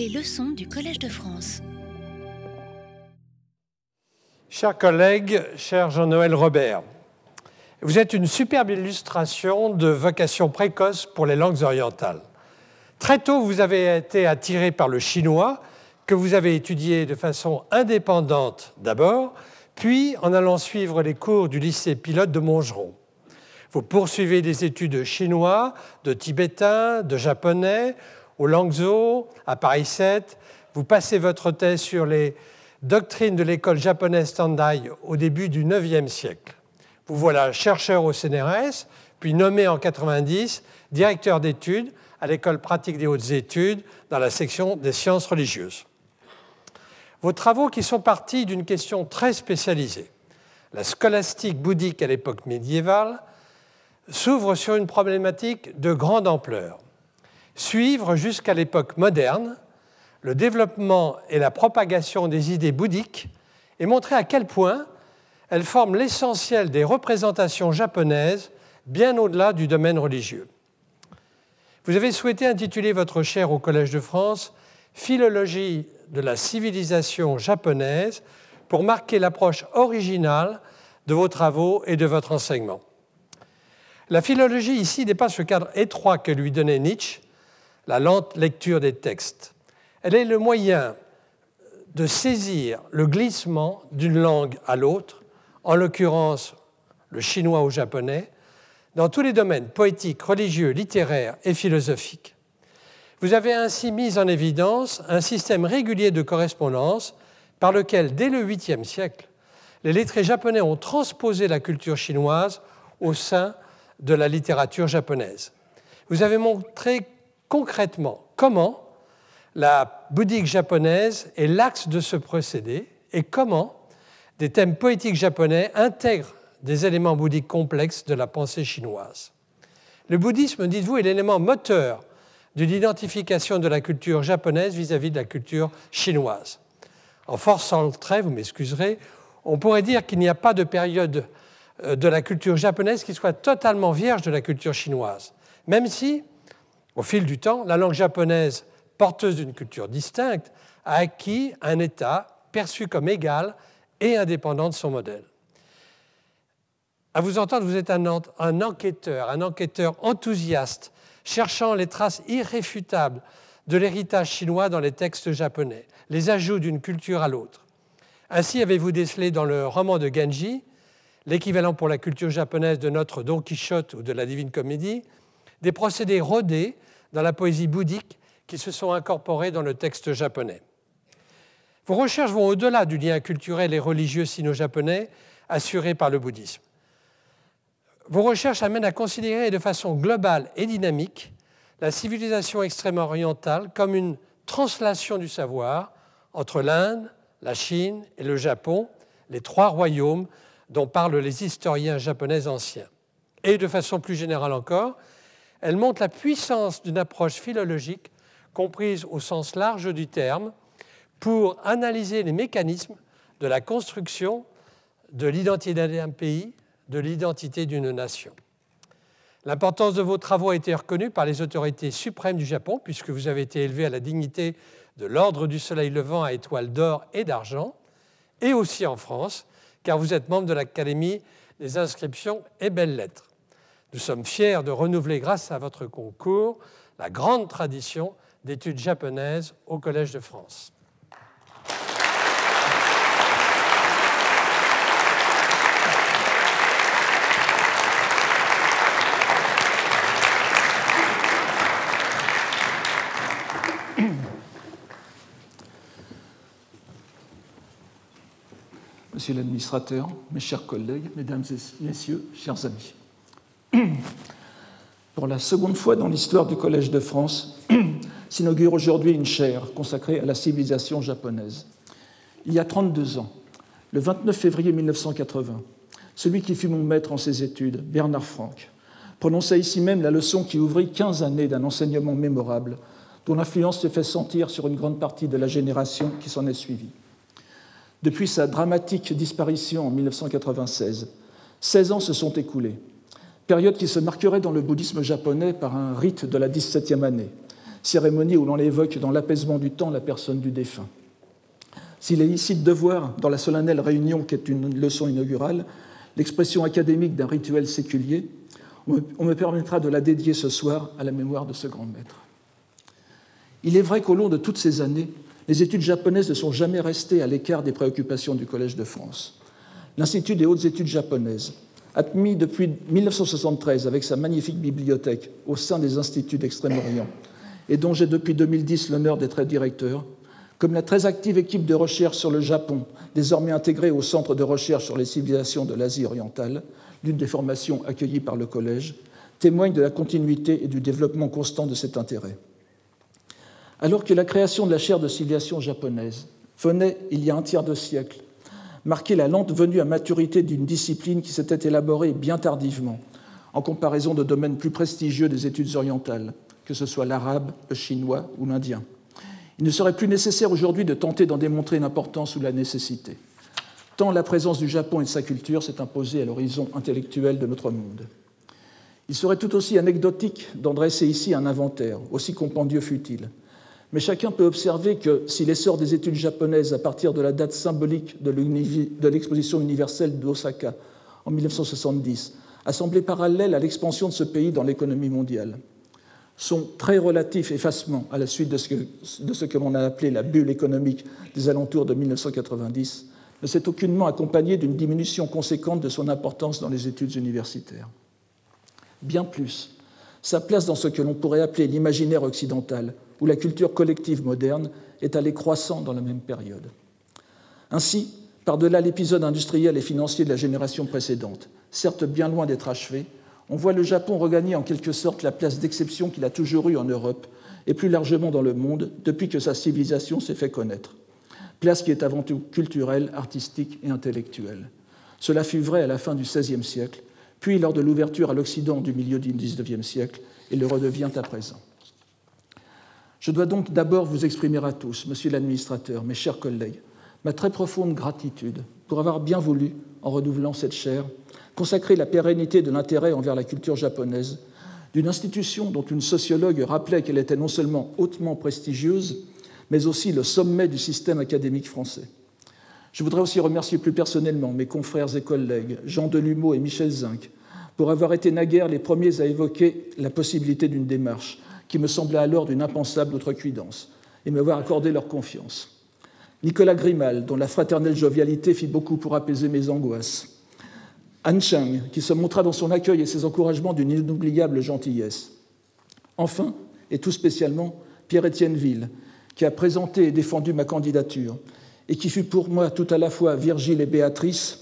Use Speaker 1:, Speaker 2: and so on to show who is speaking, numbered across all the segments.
Speaker 1: Les leçons du Collège de France.
Speaker 2: Chers collègues, cher Jean-Noël Robert, vous êtes une superbe illustration de vocation précoce pour les langues orientales. Très tôt, vous avez été attiré par le chinois, que vous avez étudié de façon indépendante d'abord, puis en allant suivre les cours du lycée pilote de Montgeron. Vous poursuivez des études chinois, de tibétain, de japonais, au Langzhou, à Paris 7. Vous passez votre thèse sur les doctrines de l'école japonaise Tandai au début du IXe siècle. Vous voilà chercheur au CNRS, puis nommé en 90 directeur d'études à l'école pratique des hautes études dans la section des sciences religieuses. Vos travaux qui sont partis d'une question très spécialisée, la scolastique bouddhique à l'époque médiévale, s'ouvre sur une problématique de grande ampleur. Suivre jusqu'à l'époque moderne le développement et la propagation des idées bouddhiques et montrer à quel point elles forment l'essentiel des représentations japonaises bien au-delà du domaine religieux. Vous avez souhaité intituler votre chaire au Collège de France Philologie de la civilisation japonaise pour marquer l'approche originale de vos travaux et de votre enseignement. La philologie ici dépasse le cadre étroit que lui donnait Nietzsche, la lente lecture des textes. Elle est le moyen de saisir le glissement d'une langue à l'autre, en l'occurrence le chinois au japonais, dans tous les domaines poétiques, religieux, littéraires et philosophiques. Vous avez ainsi mis en évidence un système régulier de correspondance par lequel, dès le 8e siècle, les lettrés japonais ont transposé la culture chinoise au sein de la littérature japonaise. Vous avez montré concrètement comment la bouddhique japonaise est l'axe de ce procédé et comment des thèmes poétiques japonais intègrent des éléments bouddhiques complexes de la pensée chinoise. Le bouddhisme, dites-vous, est l'élément moteur de l'identification de la culture japonaise vis-à-vis -vis de la culture chinoise. En forçant le trait, vous m'excuserez, on pourrait dire qu'il n'y a pas de période euh, de la culture japonaise qui soit totalement vierge de la culture chinoise, même si, au fil du temps, la langue japonaise, porteuse d'une culture distincte, a acquis un état perçu comme égal et indépendant de son modèle. À vous entendre, vous êtes un, enquêteur, un enquêteur enthousiaste, cherchant les traces irréfutables de l'héritage chinois dans les textes japonais, les ajouts d'une culture à l'autre. Ainsi avez-vous décelé dans le roman de Genji l'équivalent pour la culture japonaise de notre Don Quichotte ou de la Divine Comédie, des procédés rodés dans la poésie bouddhique qui se sont incorporés dans le texte japonais. Vos recherches vont au-delà du lien culturel et religieux sino-japonais assuré par le bouddhisme. Vos recherches amènent à considérer de façon globale et dynamique la civilisation extrême-orientale comme une translation du savoir entre l'Inde, la Chine et le Japon, les trois royaumes dont parlent les historiens japonais anciens. Et de façon plus générale encore, elle montre la puissance d'une approche philologique comprise au sens large du terme pour analyser les mécanismes de la construction de l'identité d'un pays, de l'identité d'une nation. L'importance de vos travaux a été reconnue par les autorités suprêmes du Japon, puisque vous avez été élevé à la dignité de l'Ordre du Soleil levant à étoiles d'or et d'argent, et aussi en France, car vous êtes membre de l'Académie des inscriptions et belles lettres. Nous sommes fiers de renouveler, grâce à votre concours, la grande tradition d'études japonaises au Collège de France.
Speaker 3: Monsieur l'administrateur, mes chers collègues, mesdames et messieurs, chers amis. Pour la seconde fois dans l'histoire du Collège de France, s'inaugure aujourd'hui une chaire consacrée à la civilisation japonaise. Il y a 32 ans, le 29 février 1980, celui qui fut mon maître en ces études, Bernard Franck, prononça ici même la leçon qui ouvrit 15 années d'un enseignement mémorable, dont l'influence se fait sentir sur une grande partie de la génération qui s'en est suivie. Depuis sa dramatique disparition en 1996, 16 ans se sont écoulés, période qui se marquerait dans le bouddhisme japonais par un rite de la 17e année, cérémonie où l'on évoque dans l'apaisement du temps la personne du défunt. S'il est ici de devoir, dans la solennelle réunion qui est une leçon inaugurale, l'expression académique d'un rituel séculier, on me permettra de la dédier ce soir à la mémoire de ce grand maître. Il est vrai qu'au long de toutes ces années, les études japonaises ne sont jamais restées à l'écart des préoccupations du Collège de France. L'Institut des hautes études japonaises, admis depuis 1973 avec sa magnifique bibliothèque au sein des instituts d'Extrême-Orient, et dont j'ai depuis 2010 l'honneur d'être directeur, comme la très active équipe de recherche sur le Japon, désormais intégrée au Centre de recherche sur les civilisations de l'Asie orientale, l'une des formations accueillies par le Collège, témoigne de la continuité et du développement constant de cet intérêt. Alors que la création de la chaire de civilisation japonaise venait, il y a un tiers de siècle, marquer la lente venue à maturité d'une discipline qui s'était élaborée bien tardivement, en comparaison de domaines plus prestigieux des études orientales, que ce soit l'arabe, le chinois ou l'indien. Il ne serait plus nécessaire aujourd'hui de tenter d'en démontrer l'importance ou la nécessité, tant la présence du Japon et de sa culture s'est imposée à l'horizon intellectuel de notre monde. Il serait tout aussi anecdotique d'en dresser ici un inventaire, aussi compendieux fut-il, mais chacun peut observer que si l'essor des études japonaises à partir de la date symbolique de l'exposition universelle d'Osaka en 1970 a semblé parallèle à l'expansion de ce pays dans l'économie mondiale, son très relatif effacement à la suite de ce que, l'on a appelé la bulle économique des alentours de 1990 ne s'est aucunement accompagné d'une diminution conséquente de son importance dans les études universitaires. Bien plus, sa place dans ce que l'on pourrait appeler l'imaginaire occidental où la culture collective moderne est allée croissant dans la même période. Ainsi, par-delà l'épisode industriel et financier de la génération précédente, certes bien loin d'être achevé, on voit le Japon regagner en quelque sorte la place d'exception qu'il a toujours eue en Europe et plus largement dans le monde depuis que sa civilisation s'est fait connaître. Place qui est avant tout culturelle, artistique et intellectuelle. Cela fut vrai à la fin du XVIe siècle, puis lors de l'ouverture à l'Occident du milieu du XIXe siècle, et le redevient à présent. Je dois donc d'abord vous exprimer à tous, monsieur l'administrateur, mes chers collègues, ma très profonde gratitude pour avoir bien voulu, en renouvelant cette chaire, consacrer la pérennité de l'intérêt envers la culture japonaise d'une institution dont une sociologue rappelait qu'elle était non seulement hautement prestigieuse, mais aussi le sommet du système académique français. Je voudrais aussi remercier plus personnellement mes confrères et collègues Jean Delumeau et Michel Zinc pour avoir été naguère les premiers à évoquer la possibilité d'une démarche qui me semblait alors d'une impensable outrecuidance, et m'avoir accordé leur confiance. Nicolas Grimal, dont la fraternelle jovialité fit beaucoup pour apaiser mes angoisses. Han Chang, qui se montra dans son accueil et ses encouragements d'une inoubliable gentillesse. Enfin, et tout spécialement, Pierre-Étienne Ville, qui a présenté et défendu ma candidature, et qui fut pour moi tout à la fois Virgile et Béatrice,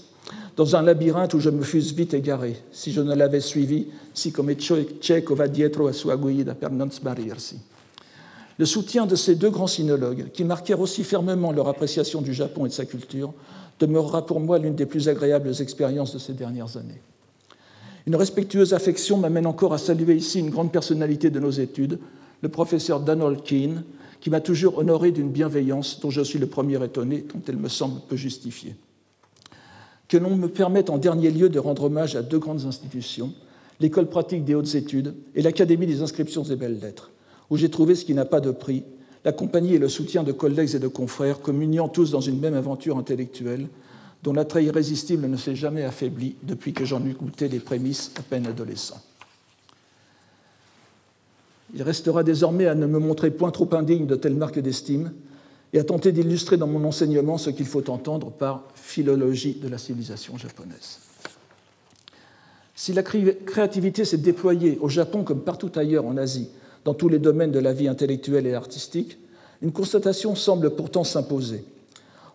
Speaker 3: dans un labyrinthe où je me fusse vite égaré, si je ne l'avais suivi, si comme cieco va dietro a sua guida per non. Le soutien de ces deux grands sinologues, qui marquèrent aussi fermement leur appréciation du Japon et de sa culture, demeurera pour moi l'une des plus agréables expériences de ces dernières années. Une respectueuse affection m'amène encore à saluer ici une grande personnalité de nos études, le professeur Donald Keane, qui m'a toujours honoré d'une bienveillance dont je suis le premier étonné, dont elle me semble peu justifiée que l'on me permette en dernier lieu de rendre hommage à deux grandes institutions, l'École pratique des hautes études et l'Académie des inscriptions et belles-lettres, où j'ai trouvé ce qui n'a pas de prix, la compagnie et le soutien de collègues et de confrères, communiant tous dans une même aventure intellectuelle, dont l'attrait irrésistible ne s'est jamais affaibli depuis que j'en eus goûté les prémices à peine adolescent. Il restera désormais à ne me montrer point trop indigne de telle marque d'estime, et à tenter d'illustrer dans mon enseignement ce qu'il faut entendre par philologie de la civilisation japonaise. Si la créativité s'est déployée au Japon comme partout ailleurs en Asie, dans tous les domaines de la vie intellectuelle et artistique, une constatation semble pourtant s'imposer.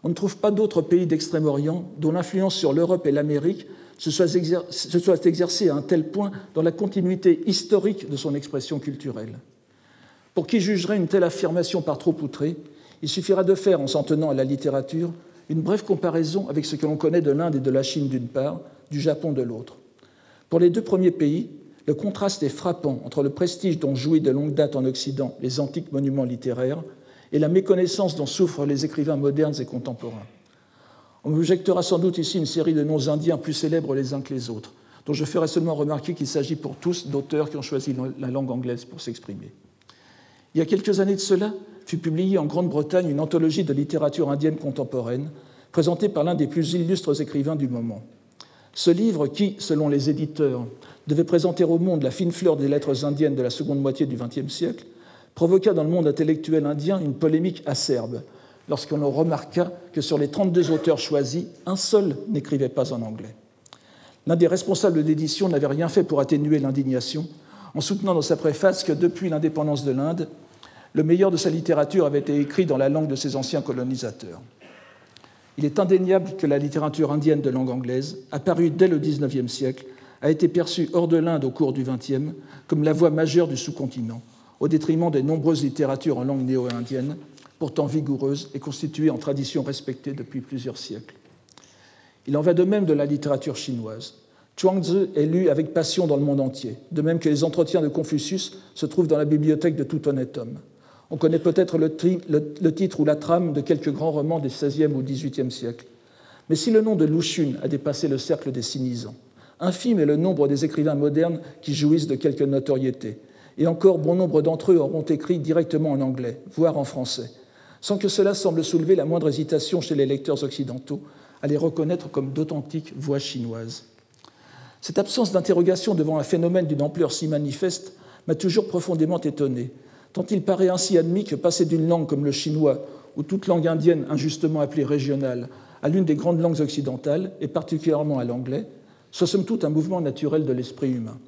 Speaker 3: On ne trouve pas d'autre pays d'Extrême-Orient dont l'influence sur l'Europe et l'Amérique se soit exercée à un tel point dans la continuité historique de son expression culturelle. Pour qui jugerait une telle affirmation par trop outrée, il suffira de faire, en s'en tenant à la littérature, une brève comparaison avec ce que l'on connaît de l'Inde et de la Chine d'une part, du Japon de l'autre. Pour les deux premiers pays, le contraste est frappant entre le prestige dont jouit de longue date en Occident les antiques monuments littéraires et la méconnaissance dont souffrent les écrivains modernes et contemporains. On m'objectera sans doute ici une série de noms indiens plus célèbres les uns que les autres, dont je ferai seulement remarquer qu'il s'agit pour tous d'auteurs qui ont choisi la langue anglaise pour s'exprimer. Il y a quelques années de cela, fut publiée en Grande-Bretagne une anthologie de littérature indienne contemporaine, présentée par l'un des plus illustres écrivains du moment. Ce livre, qui, selon les éditeurs, devait présenter au monde la fine fleur des lettres indiennes de la seconde moitié du XXe siècle, provoqua dans le monde intellectuel indien une polémique acerbe, lorsqu'on remarqua que sur les 32 auteurs choisis, un seul n'écrivait pas en anglais. L'un des responsables d'édition n'avait rien fait pour atténuer l'indignation, en soutenant dans sa préface que depuis l'indépendance de l'Inde, le meilleur de sa littérature avait été écrit dans la langue de ses anciens colonisateurs. Il est indéniable que la littérature indienne de langue anglaise, apparue dès le XIXe siècle, a été perçue hors de l'Inde au cours du XXe comme la voie majeure du sous-continent, au détriment des nombreuses littératures en langue néo-indienne, pourtant vigoureuses et constituées en tradition respectée depuis plusieurs siècles. Il en va de même de la littérature chinoise. Chuangzi est lu avec passion dans le monde entier, de même que les entretiens de Confucius se trouvent dans la bibliothèque de tout honnête homme. On connaît peut-être le, titre ou la trame de quelques grands romans des XVIe ou XVIIIe siècles. Mais si le nom de Lu Xun a dépassé le cercle des cynisants, infime est le nombre des écrivains modernes qui jouissent de quelque notoriété, et encore bon nombre d'entre eux auront écrit directement en anglais, voire en français, sans que cela semble soulever la moindre hésitation chez les lecteurs occidentaux à les reconnaître comme d'authentiques voix chinoises. Cette absence d'interrogation devant un phénomène d'une ampleur si manifeste m'a toujours profondément étonné, tant il paraît ainsi admis que passer d'une langue comme le chinois ou toute langue indienne injustement appelée régionale à l'une des grandes langues occidentales, et particulièrement à l'anglais, soit somme toute un mouvement naturel de l'esprit humain.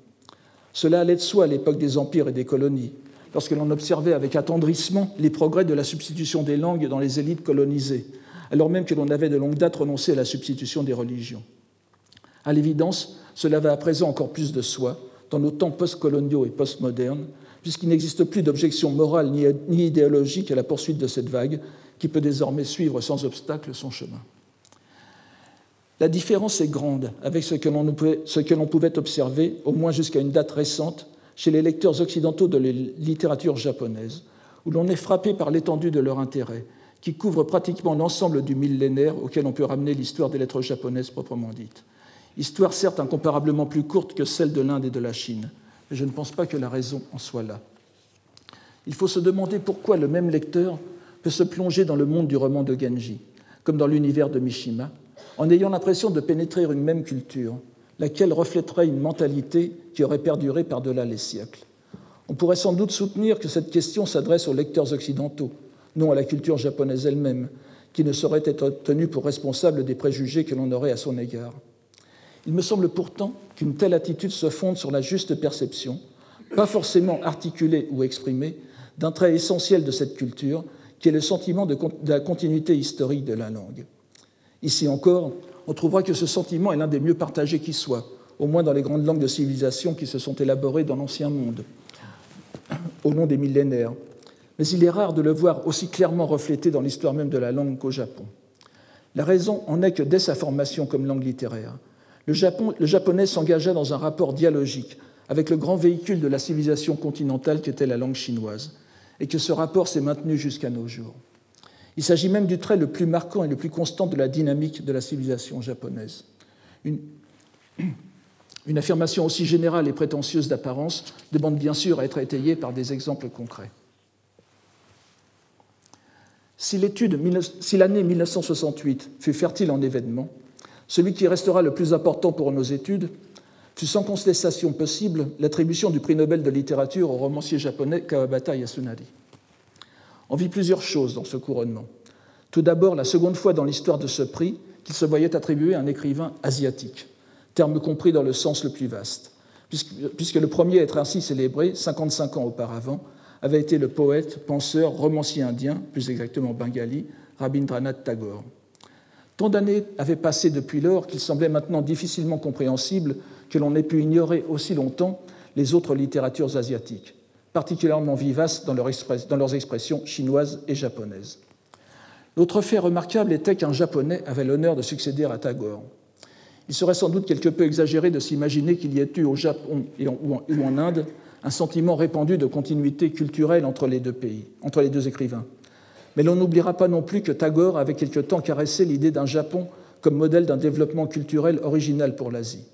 Speaker 3: Cela allait de soi à l'époque des empires et des colonies, lorsque l'on observait avec attendrissement les progrès de la substitution des langues dans les élites colonisées, alors même que l'on avait de longue date renoncé à la substitution des religions. À l'évidence, cela va à présent encore plus de soi dans nos temps postcoloniaux et postmodernes, puisqu'il n'existe plus d'objection morale ni idéologique à la poursuite de cette vague, qui peut désormais suivre sans obstacle son chemin. La différence est grande avec ce que l'on pouvait observer, au moins jusqu'à une date récente, chez les lecteurs occidentaux de la littérature japonaise, où l'on est frappé par l'étendue de leur intérêt, qui couvre pratiquement l'ensemble du millénaire auquel on peut ramener l'histoire des lettres japonaises proprement dites. Histoire certes incomparablement plus courte que celle de l'Inde et de la Chine, je ne pense pas que la raison en soit là. Il faut se demander pourquoi le même lecteur peut se plonger dans le monde du roman de Genji, comme dans l'univers de Mishima, en ayant l'impression de pénétrer une même culture, laquelle reflèterait une mentalité qui aurait perduré par-delà les siècles. On pourrait sans doute soutenir que cette question s'adresse aux lecteurs occidentaux, non à la culture japonaise elle-même, qui ne saurait être tenue pour responsable des préjugés que l'on aurait à son égard. Il me semble pourtant qu'une telle attitude se fonde sur la juste perception, pas forcément articulée ou exprimée, d'un trait essentiel de cette culture, qui est le sentiment de, la continuité historique de la langue. Ici encore, on trouvera que ce sentiment est l'un des mieux partagés qui soit, au moins dans les grandes langues de civilisation qui se sont élaborées dans l'Ancien Monde, au long des millénaires. Mais il est rare de le voir aussi clairement reflété dans l'histoire même de la langue qu'au Japon. La raison en est que dès sa formation comme langue littéraire, le, japonais s'engagea dans un rapport dialogique avec le grand véhicule de la civilisation continentale qu'était la langue chinoise, et que ce rapport s'est maintenu jusqu'à nos jours. Il s'agit même du trait le plus marquant et le plus constant de la dynamique de la civilisation japonaise. Une, une affirmation aussi générale et prétentieuse d'apparence demande bien sûr à être étayée par des exemples concrets. Si l'année 1968 fut fertile en événements, celui qui restera le plus important pour nos études fut sans contestation possible l'attribution du prix Nobel de littérature au romancier japonais Kawabata Yasunari. On vit plusieurs choses dans ce couronnement. Tout d'abord, la seconde fois dans l'histoire de ce prix qu'il se voyait attribuer à un écrivain asiatique, terme compris dans le sens le plus vaste, puisque, puisque le premier à être ainsi célébré, 55 ans auparavant, avait été le poète, penseur, romancier indien, plus exactement bengali, Rabindranath Tagore. Tant d'années avaient passé depuis lors qu'il semblait maintenant difficilement compréhensible que l'on ait pu ignorer aussi longtemps les autres littératures asiatiques, particulièrement vivaces dans, leurs expressions chinoises et japonaises. L'autre fait remarquable était qu'un Japonais avait l'honneur de succéder à Tagore. Il serait sans doute quelque peu exagéré de s'imaginer qu'il y ait eu au Japon ou en Inde un sentiment répandu de continuité culturelle entre les deux pays, entre les deux écrivains. Mais l'on n'oubliera pas non plus que Tagore avait quelque temps caressé l'idée d'un Japon comme modèle d'un développement culturel original pour l'Asie,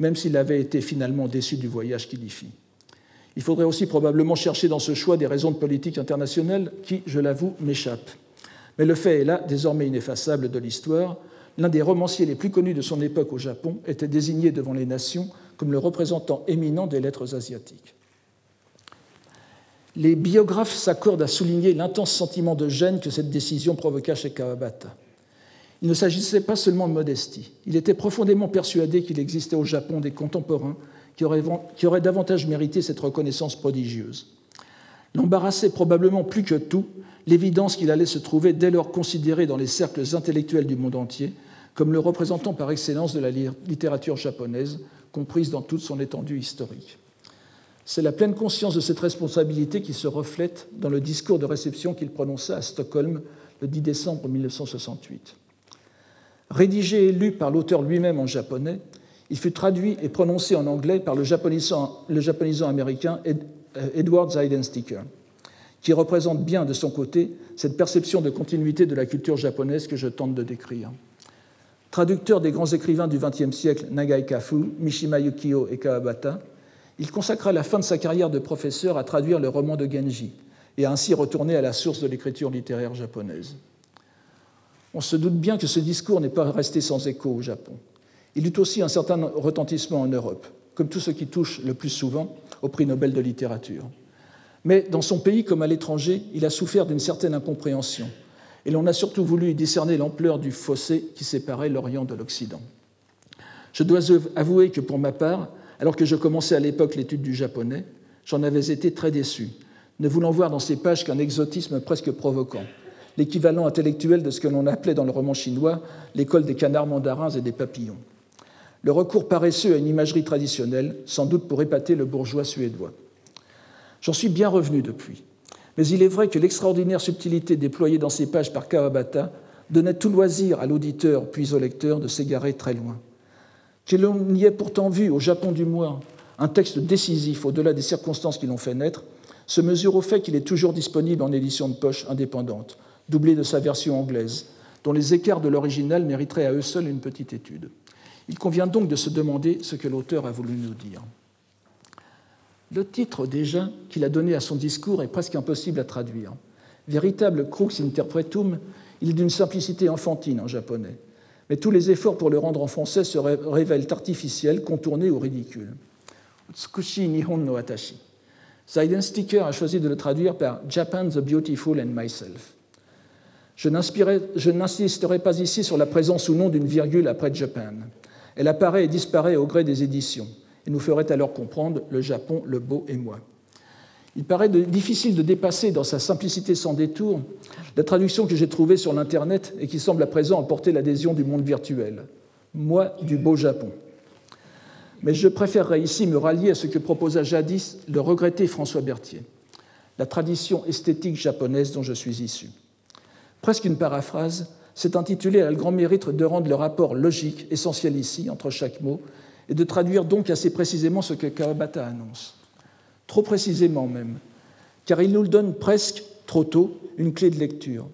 Speaker 3: même s'il avait été finalement déçu du voyage qu'il y fit. Il faudrait aussi probablement chercher dans ce choix des raisons de politique internationale qui, je l'avoue, m'échappent. Mais le fait est là, désormais ineffaçable de l'histoire. L'un des romanciers les plus connus de son époque au Japon était désigné devant les nations comme le représentant éminent des lettres asiatiques. Les biographes s'accordent à souligner l'intense sentiment de gêne que cette décision provoqua chez Kawabata. Il ne s'agissait pas seulement de modestie. Il était profondément persuadé qu'il existait au Japon des contemporains qui auraient, davantage mérité cette reconnaissance prodigieuse. L'embarrassait probablement plus que tout l'évidence qu'il allait se trouver dès lors considéré dans les cercles intellectuels du monde entier comme le représentant par excellence de la littérature japonaise, comprise dans toute son étendue historique. C'est la pleine conscience de cette responsabilité qui se reflète dans le discours de réception qu'il prononça à Stockholm le 10 décembre 1968. Rédigé et lu par l'auteur lui-même en japonais, il fut traduit et prononcé en anglais par le japonisant, le japonisant américain euh, Edward Zeidensticker, qui représente bien de son côté cette perception de continuité de la culture japonaise que je tente de décrire. Traducteur des grands écrivains du XXe siècle Nagai Kafu, Mishima Yukio et Kawabata, il consacra la fin de sa carrière de professeur à traduire le roman de Genji et à ainsi retourner à la source de l'écriture littéraire japonaise. On se doute bien que ce discours n'est pas resté sans écho au Japon. Il eut aussi un certain retentissement en Europe, comme tout ce qui touche le plus souvent au prix Nobel de littérature. Mais dans son pays comme à l'étranger, il a souffert d'une certaine incompréhension, et l'on a surtout voulu y discerner l'ampleur du fossé qui séparait l'Orient de l'Occident. Je dois avouer que pour ma part, alors que je commençais à l'époque l'étude du japonais, j'en avais été très déçu, ne voulant voir dans ces pages qu'un exotisme presque provoquant, l'équivalent intellectuel de ce que l'on appelait dans le roman chinois l'école des canards mandarins et des papillons. Le recours paresseux à une imagerie traditionnelle, sans doute pour épater le bourgeois suédois. J'en suis bien revenu depuis. Mais il est vrai que l'extraordinaire subtilité déployée dans ces pages par Kawabata donnait tout loisir à l'auditeur puis au lecteur de s'égarer très loin que l'on y ait pourtant vu, au Japon du moins, un texte décisif au-delà des circonstances qui l'ont fait naître, se mesure au fait qu'il est toujours disponible en édition de poche indépendante, doublé de sa version anglaise, dont les écarts de l'original mériteraient à eux seuls une petite étude. Il convient donc de se demander ce que l'auteur a voulu nous dire. Le titre déjà qu'il a donné à son discours est presque impossible à traduire. Véritable crux interpretum, il est d'une simplicité enfantine en japonais mais tous les efforts pour le rendre en français se révèlent artificiels, contournés ou ridicules. Tsukushi Nihon no Atashi. Sticker a choisi de le traduire par Japan the Beautiful and Myself. Je n'insisterai pas ici sur la présence ou non d'une virgule après Japan. Elle apparaît et disparaît au gré des éditions et nous ferait alors comprendre le Japon, le beau et moi. Il paraît difficile de dépasser dans sa simplicité sans détour la traduction que j'ai trouvée sur l'Internet et qui semble à présent apporter l'adhésion du monde virtuel. Moi du beau Japon. Mais je préférerais ici me rallier à ce que proposa jadis le regretté François Berthier, la tradition esthétique japonaise dont je suis issu. Presque une paraphrase, c'est intitulé à le grand mérite de rendre le rapport logique, essentiel ici, entre chaque mot, et de traduire donc assez précisément ce que Kawabata annonce trop précisément même, car il nous donne presque, trop tôt, une clé de lecture.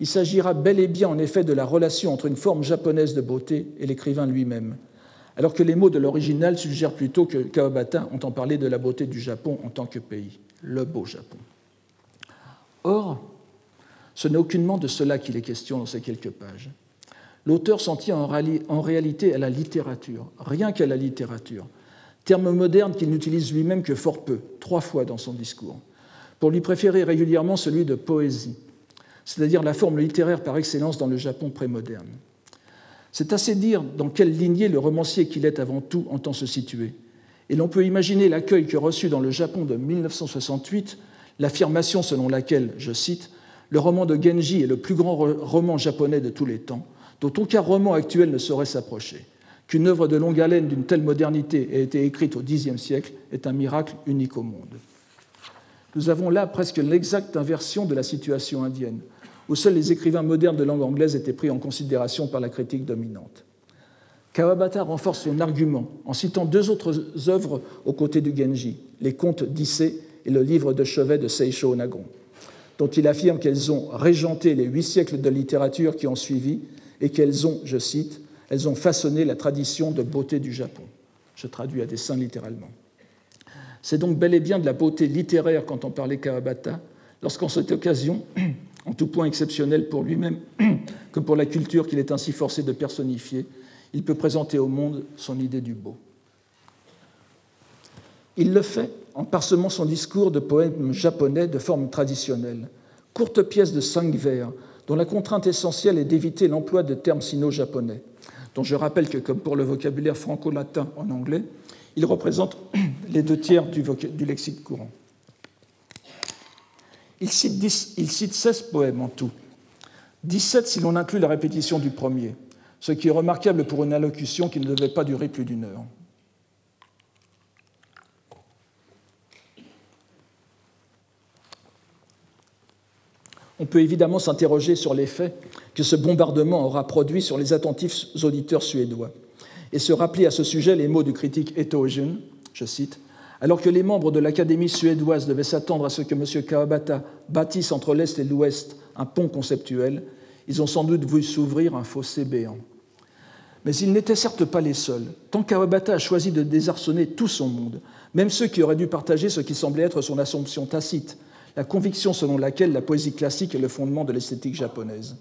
Speaker 3: Il s'agira bel et bien en effet de la relation entre une forme japonaise de beauté et l'écrivain lui-même, alors que les mots de l'original suggèrent plutôt que Kawabata entend parler de la beauté du Japon en tant que pays, le beau Japon. Or, ce n'est aucunement de cela qu'il est question dans ces quelques pages. L'auteur s'en tient en réalité à la littérature, rien qu'à la littérature, terme moderne qu'il n'utilise lui-même que fort peu, trois fois dans son discours, pour lui préférer régulièrement celui de poésie, c'est-à-dire la forme littéraire par excellence dans le Japon prémoderne. C'est assez dire dans quelle lignée le romancier qu'il est avant tout entend se situer. Et l'on peut imaginer l'accueil que reçut dans le Japon de 1968 l'affirmation selon laquelle, je cite, le roman de Genji est le plus grand roman japonais de tous les temps, dont aucun roman actuel ne saurait s'approcher qu'une œuvre de longue haleine d'une telle modernité ait été écrite au Xe siècle est un miracle unique au monde. Nous avons là presque l'exacte inversion de la situation indienne, où seuls les écrivains modernes de langue anglaise étaient pris en considération par la critique dominante. Kawabata renforce son argument en citant deux autres œuvres aux côtés du Genji, les contes d'Issei et le livre de chevet de Seisho Nagon, dont il affirme qu'elles ont régenté les huit siècles de littérature qui ont suivi et qu'elles ont, je cite, elles ont façonné la tradition de beauté du Japon. Je traduis à dessein littéralement. C'est donc bel et bien de la beauté littéraire quand on parlait Kawabata, lorsqu'en cette occasion, en tout point exceptionnel pour lui-même que pour la culture qu'il est ainsi forcé de personnifier, il peut présenter au monde son idée du beau. Il le fait en parsemant son discours de poèmes japonais de forme traditionnelle, courte pièce de cinq vers, dont la contrainte essentielle est d'éviter l'emploi de termes sino-japonais, dont je rappelle que, comme pour le vocabulaire franco-latin en anglais, il représente les deux tiers du, lexique courant. Il cite, il cite 16 poèmes en tout, 17 si l'on inclut la répétition du premier, ce qui est remarquable pour une allocution qui ne devait pas durer plus d'une heure. On peut évidemment s'interroger sur l'effet que ce bombardement aura produit sur les attentifs auditeurs suédois et se rappeler à ce sujet les mots du critique Etogen, je cite, alors que les membres de l'Académie suédoise devaient s'attendre à ce que M. Kawabata bâtisse entre l'Est et l'Ouest un pont conceptuel, ils ont sans doute voulu s'ouvrir un fossé béant. Mais ils n'étaient certes pas les seuls, tant Kawabata a choisi de désarçonner tout son monde, même ceux qui auraient dû partager ce qui semblait être son assomption tacite, la conviction selon laquelle la poésie classique est le fondement de l'esthétique japonaise.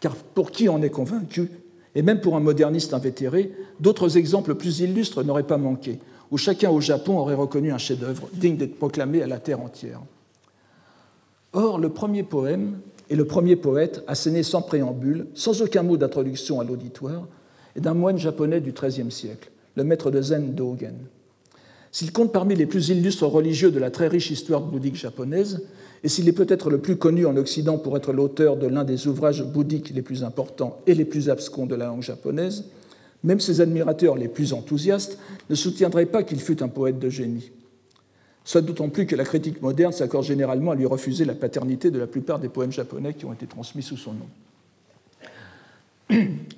Speaker 3: Car pour qui en est convaincu, et même pour un moderniste invétéré, d'autres exemples plus illustres n'auraient pas manqué, où chacun au Japon aurait reconnu un chef-d'œuvre digne d'être proclamé à la terre entière. Or, le premier poème et le premier poète, asséné sans préambule, sans aucun mot d'introduction à l'auditoire, est d'un moine japonais du XIIIe siècle, le maître de Zen Dogen. S'il compte parmi les plus illustres religieux de la très riche histoire bouddhique japonaise, et s'il est peut-être le plus connu en Occident pour être l'auteur de l'un des ouvrages bouddhiques les plus importants et les plus abscons de la langue japonaise, même ses admirateurs les plus enthousiastes ne soutiendraient pas qu'il fût un poète de génie. Soit d'autant plus que la critique moderne s'accorde généralement à lui refuser la paternité de la plupart des poèmes japonais qui ont été transmis sous son nom.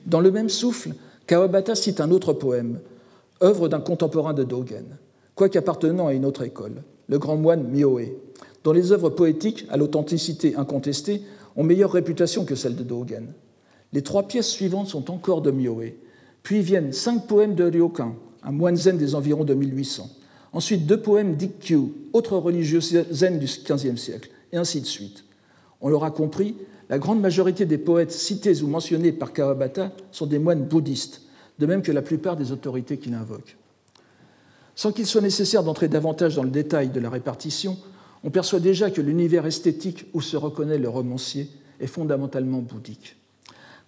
Speaker 3: Dans le même souffle, Kawabata cite un autre poème, œuvre d'un contemporain de Dogen quoique appartenant à une autre école, le grand moine Mioé, dont les œuvres poétiques, à l'authenticité incontestée, ont meilleure réputation que celles de Dogen. Les trois pièces suivantes sont encore de Mioé, puis viennent cinq poèmes de Ryokan, un moine zen des environs de 1800, ensuite deux poèmes d'Ikkyu, autre religieux zen du XVe siècle, et ainsi de suite. On l'aura compris, la grande majorité des poètes cités ou mentionnés par Kawabata sont des moines bouddhistes, de même que la plupart des autorités qu'il invoque. Sans qu'il soit nécessaire d'entrer davantage dans le détail de la répartition, on perçoit déjà que l'univers esthétique où se reconnaît le romancier est fondamentalement bouddhique.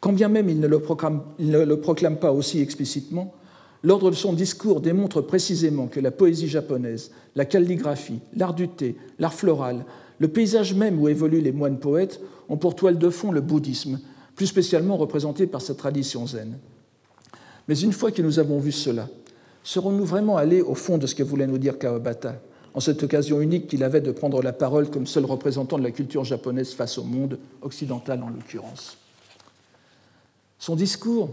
Speaker 3: Quand bien même il ne le proclame, ne le proclame pas aussi explicitement, l'ordre de son discours démontre précisément que la poésie japonaise, la calligraphie, l'art du thé, l'art floral, le paysage même où évoluent les moines poètes ont pour toile de fond le bouddhisme, plus spécialement représenté par sa tradition zen. Mais une fois que nous avons vu cela, Serons-nous vraiment allés au fond de ce que voulait nous dire Kawabata, en cette occasion unique qu'il avait de prendre la parole comme seul représentant de la culture japonaise face au monde, occidental en l'occurrence? Son discours,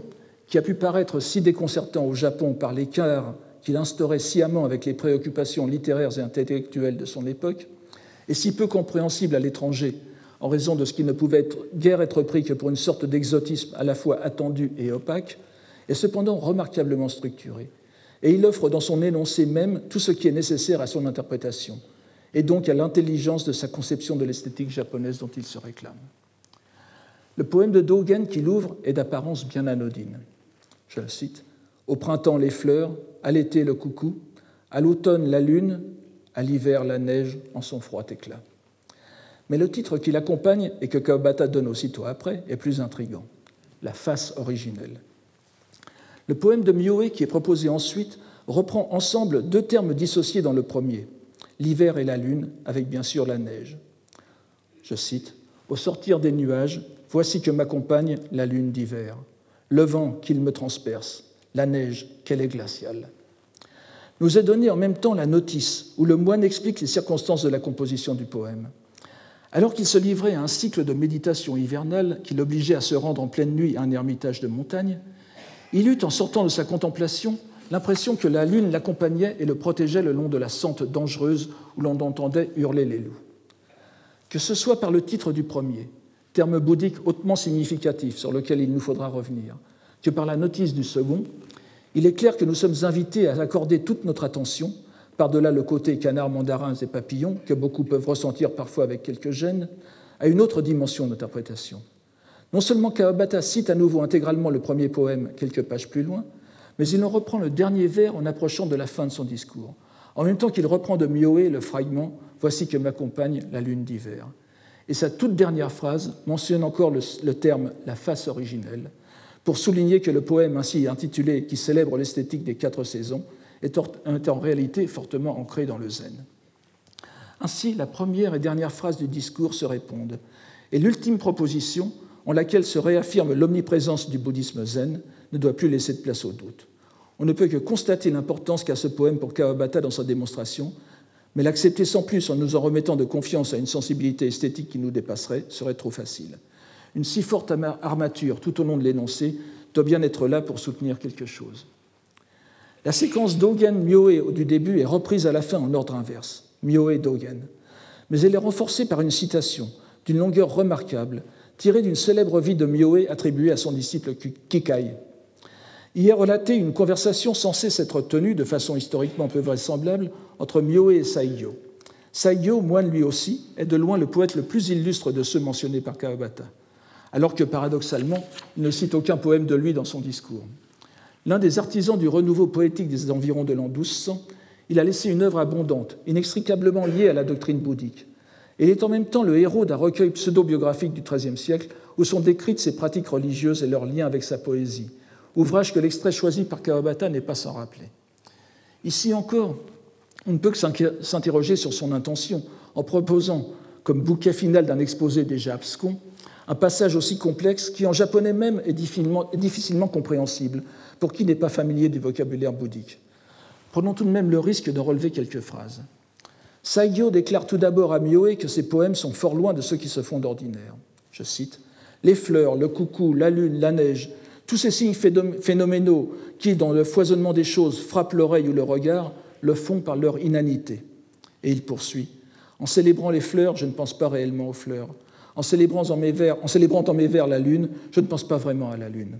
Speaker 3: qui a pu paraître si déconcertant au Japon par l'écart qu'il instaurait sciemment avec les préoccupations littéraires et intellectuelles de son époque, est si peu compréhensible à l'étranger en raison de ce qui ne pouvait guère être pris que pour une sorte d'exotisme à la fois attendu et opaque, est cependant remarquablement structuré et il offre dans son énoncé même tout ce qui est nécessaire à son interprétation, et donc à l'intelligence de sa conception de l'esthétique japonaise dont il se réclame. Le poème de Dogen qu'il ouvre est d'apparence bien anodine. Je le cite Au printemps, les fleurs, à l'été, le coucou, à l'automne, la lune, à l'hiver, la neige en son froid éclat. Mais le titre qui l'accompagne et que Kawabata donne aussitôt après est plus intrigant La face originelle. Le poème de Mioé, qui est proposé ensuite, reprend ensemble deux termes dissociés dans le premier, l'hiver et la lune, avec bien sûr la neige. Je cite Au sortir des nuages, voici que m'accompagne la lune d'hiver, le vent qu'il me transperce, la neige qu'elle est glaciale. Nous est donné en même temps la notice, où le moine explique les circonstances de la composition du poème. Alors qu'il se livrait à un cycle de méditation hivernale qui l'obligeait à se rendre en pleine nuit à un ermitage de montagne, il eut, en sortant de sa contemplation, l'impression que la lune l'accompagnait et le protégeait le long de la sente dangereuse où l'on entendait hurler les loups. Que ce soit par le titre du premier, terme bouddhique hautement significatif sur lequel il nous faudra revenir, que par la notice du second, il est clair que nous sommes invités à accorder toute notre attention, par-delà le côté canard, mandarins et papillons, que beaucoup peuvent ressentir parfois avec quelques gênes, a une autre dimension d'interprétation. Non seulement Kawabata cite à nouveau intégralement le premier poème quelques pages plus loin, mais il en reprend le dernier vers en approchant de la fin de son discours, en même temps qu'il reprend de Mioé le fragment Voici que m'accompagne la lune d'hiver. Et sa toute dernière phrase mentionne encore le, le terme la face originelle, pour souligner que le poème ainsi intitulé, qui célèbre l'esthétique des quatre saisons, est en réalité fortement ancré dans le zen. Ainsi, la première et dernière phrase du discours se répondent, et l'ultime proposition, en laquelle se réaffirme l'omniprésence du bouddhisme zen, ne doit plus laisser de place au doute. On ne peut que constater l'importance qu'a ce poème pour Kawabata dans sa démonstration, mais l'accepter sans plus en nous en remettant de confiance à une sensibilité esthétique qui nous dépasserait serait trop facile. Une si forte armature tout au long de l'énoncé doit bien être là pour soutenir quelque chose. La séquence Dogen-Myoé du début est reprise à la fin en ordre inverse, Myoé-Dogen, mais elle est renforcée par une citation d'une longueur remarquable tirée d'une célèbre vie de Myoé attribuée à son disciple Kikai. Y est relatée une conversation censée s'être tenue de façon historiquement peu vraisemblable entre Myoé et Saigyo. Saigyo, moine lui aussi, est de loin le poète le plus illustre de ceux mentionnés par Kawabata, alors que paradoxalement, il ne cite aucun poème de lui dans son discours. L'un des artisans du renouveau poétique des environs de l'an 1200, il a laissé une œuvre abondante, inextricablement liée à la doctrine bouddhique. Il est en même temps le héros d'un recueil pseudo-biographique du XIIIe siècle où sont décrites ses pratiques religieuses et leurs liens avec sa poésie, ouvrage que l'extrait choisi par Kawabata n'est pas sans rappeler. Ici encore, on ne peut que s'interroger sur son intention en proposant, comme bouquet final d'un exposé déjà abscon, un passage aussi complexe qui, en japonais même, est difficilement, compréhensible pour qui n'est pas familier du vocabulaire bouddhique. Prenons tout de même le risque de relever quelques phrases. Saigyo déclare tout d'abord à Mioé que ses poèmes sont fort loin de ceux qui se font d'ordinaire. Je cite Les fleurs, le coucou, la lune, la neige, tous ces signes phénoménaux qui, dans le foisonnement des choses, frappent l'oreille ou le regard, le font par leur inanité. Et il poursuit En célébrant les fleurs, je ne pense pas réellement aux fleurs. En célébrant en mes vers, en célébrant en mes vers la lune, je ne pense pas vraiment à la lune.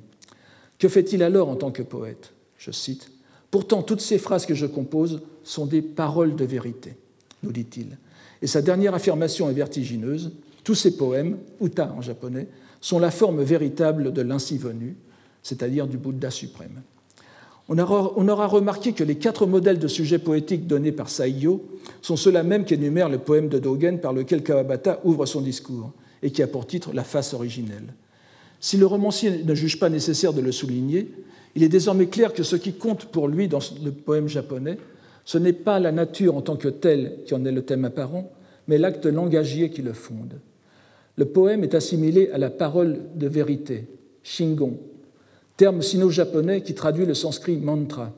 Speaker 3: Que fait-il alors en tant que poète? Je cite Pourtant, toutes ces phrases que je compose sont des paroles de vérité, nous dit-il. Et sa dernière affirmation est vertigineuse. Tous ces poèmes, uta en japonais, sont la forme véritable de l'ainsi venu, c'est-à-dire du Bouddha suprême. On aura, remarqué que les quatre modèles de sujets poétiques donnés par Saigyo sont ceux-là même qu'énumère le poème de Dogen par lequel Kawabata ouvre son discours et qui a pour titre La face originelle. Si le romancier ne juge pas nécessaire de le souligner, il est désormais clair que ce qui compte pour lui dans le poème japonais, ce n'est pas la nature en tant que telle qui en est le thème apparent, mais l'acte langagier qui le fonde. Le poème est assimilé à la parole de vérité, shingon, terme sino-japonais qui traduit le sanskrit mantra,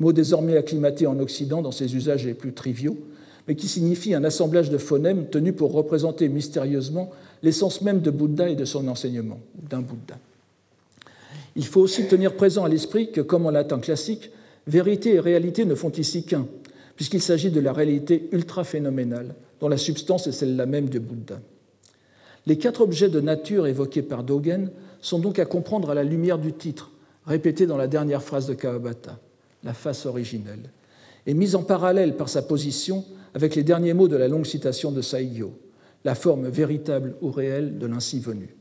Speaker 3: mot désormais acclimaté en Occident dans ses usages les plus triviaux, mais qui signifie un assemblage de phonèmes tenus pour représenter mystérieusement l'essence même de Bouddha et de son enseignement, d'un Bouddha. Il faut aussi tenir présent à l'esprit que, comme en latin classique, vérité et réalité ne font ici qu'un, puisqu'il s'agit de la réalité ultra-phénoménale, dont la substance est celle-là même de Bouddha. Les quatre objets de nature évoqués par Dogen sont donc à comprendre à la lumière du titre, répété dans la dernière phrase de Kawabata, la face originelle, et mis en parallèle par sa position avec les derniers mots de la longue citation de Saigyo, la forme véritable ou réelle de l'ainsi venu.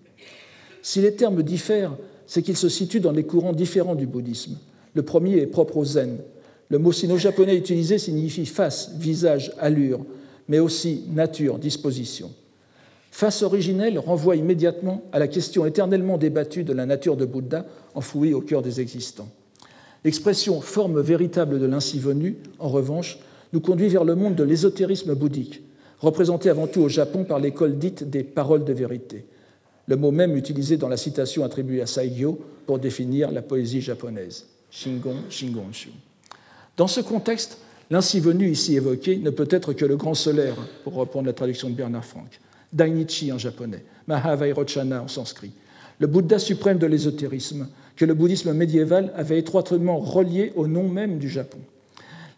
Speaker 3: Si les termes diffèrent, c'est qu'ils se situent dans des courants différents du bouddhisme. Le premier est propre au zen. Le mot sino-japonais utilisé signifie face, visage, allure, mais aussi nature, disposition. Face originelle renvoie immédiatement à la question éternellement débattue de la nature de Bouddha enfouie au cœur des existants. L'expression forme véritable de l'ainsi venu, en revanche, nous conduit vers le monde de l'ésotérisme bouddhique, représenté avant tout au Japon par l'école dite des paroles de vérité, le mot même utilisé dans la citation attribuée à Saigyo pour définir la poésie japonaise, Shingon Shingonshu. Dans ce contexte, l'ainsi venu ici évoqué ne peut être que le grand solaire, pour reprendre la traduction de Bernard Franck, Dainichi en japonais, Mahavairochana en sanskrit, le Bouddha suprême de l'ésotérisme, que le bouddhisme médiéval avait étroitement relié au nom même du Japon.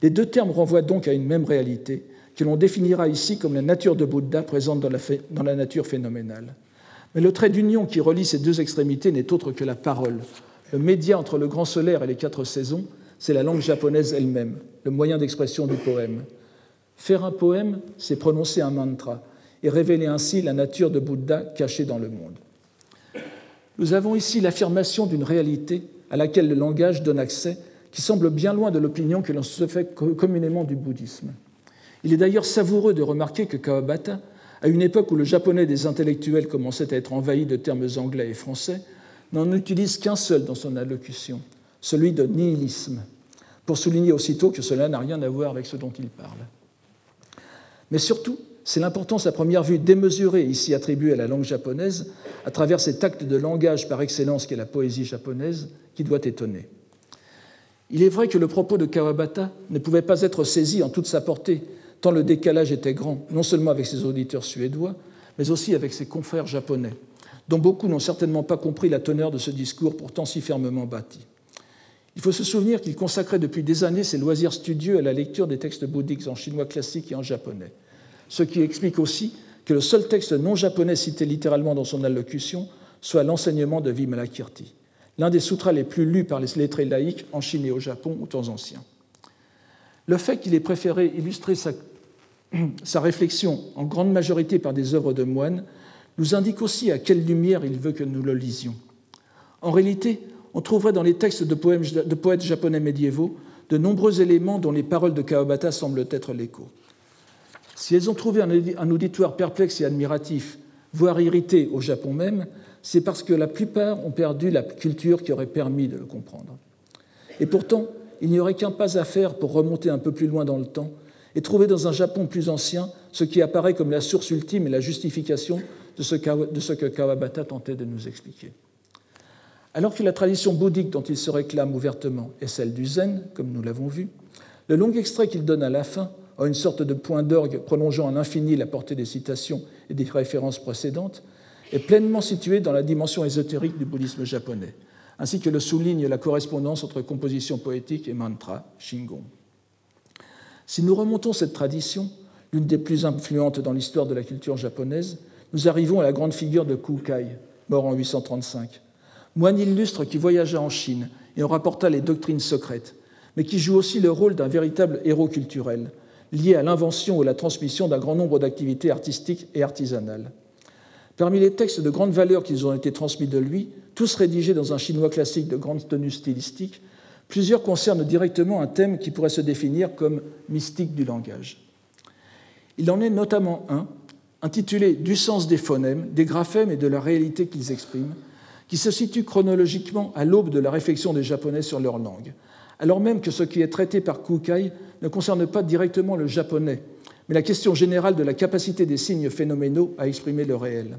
Speaker 3: Les deux termes renvoient donc à une même réalité, que l'on définira ici comme la nature de Bouddha présente dans la, dans la nature phénoménale. Mais le trait d'union qui relie ces deux extrémités n'est autre que la parole, le média entre le grand solaire et les quatre saisons, c'est la langue japonaise elle-même, le moyen d'expression du poème. Faire un poème, c'est prononcer un mantra et révéler ainsi la nature de Bouddha cachée dans le monde. Nous avons ici l'affirmation d'une réalité à laquelle le langage donne accès qui semble bien loin de l'opinion que l'on se fait communément du bouddhisme. Il est d'ailleurs savoureux de remarquer que Kawabata, à une époque où le japonais des intellectuels commençait à être envahi de termes anglais et français, n'en utilise qu'un seul dans son allocution, celui de nihilisme, pour souligner aussitôt que cela n'a rien à voir avec ce dont il parle. Mais surtout, c'est l'importance à première vue démesurée ici attribuée à la langue japonaise à travers cet acte de langage par excellence qu'est la poésie japonaise qui doit étonner. Il est vrai que le propos de Kawabata ne pouvait pas être saisi en toute sa portée, tant le décalage était grand, non seulement avec ses auditeurs suédois, mais aussi avec ses confrères japonais, dont beaucoup n'ont certainement pas compris la teneur de ce discours pourtant si fermement bâti. Il faut se souvenir qu'il consacrait depuis des années ses loisirs studieux à la lecture des textes bouddhiques en chinois classique et en japonais, ce qui explique aussi que le seul texte non japonais cité littéralement dans son allocution soit l'enseignement de Vimalakirti l'un des sutras les plus lus par les lettrés laïcs en Chine et au Japon aux temps anciens. Le fait qu'il ait préféré illustrer sa, sa, réflexion en grande majorité par des œuvres de moines nous indique aussi à quelle lumière il veut que nous le lisions. En réalité, on trouverait dans les textes de, de poètes japonais médiévaux de nombreux éléments dont les paroles de Kawabata semblent être l'écho. Si elles ont trouvé un auditoire perplexe et admiratif, voire irrité au Japon même, c'est parce que la plupart ont perdu la culture qui aurait permis de le comprendre. Et pourtant, il n'y aurait qu'un pas à faire pour remonter un peu plus loin dans le temps et trouver dans un Japon plus ancien ce qui apparaît comme la source ultime et la justification de ce que Kawabata tentait de nous expliquer. Alors que la tradition bouddhique dont il se réclame ouvertement est celle du zen, comme nous l'avons vu, le long extrait qu'il donne à la fin, en une sorte de point d'orgue prolongeant à l'infini la portée des citations et des références précédentes, est pleinement situé dans la dimension ésotérique du bouddhisme japonais, ainsi que le souligne la correspondance entre composition poétique et mantra, shingon. Si nous remontons cette tradition, l'une des plus influentes dans l'histoire de la culture japonaise, nous arrivons à la grande figure de Kukai, mort en 835, moine illustre qui voyagea en Chine et en rapporta les doctrines secrètes, mais qui joue aussi le rôle d'un véritable héros culturel, lié à l'invention ou la transmission d'un grand nombre d'activités artistiques et artisanales. Parmi les textes de grande valeur qui ont été transmis de lui, tous rédigés dans un chinois classique de grande tenue stylistique, plusieurs concernent directement un thème qui pourrait se définir comme mystique du langage. Il en est notamment un, intitulé Du sens des phonèmes, des graphèmes et de la réalité qu'ils expriment, qui se situe chronologiquement à l'aube de la réflexion des Japonais sur leur langue, alors même que ce qui est traité par Kukai ne concerne pas directement le japonais, mais la question générale de la capacité des signes phénoménaux à exprimer le réel.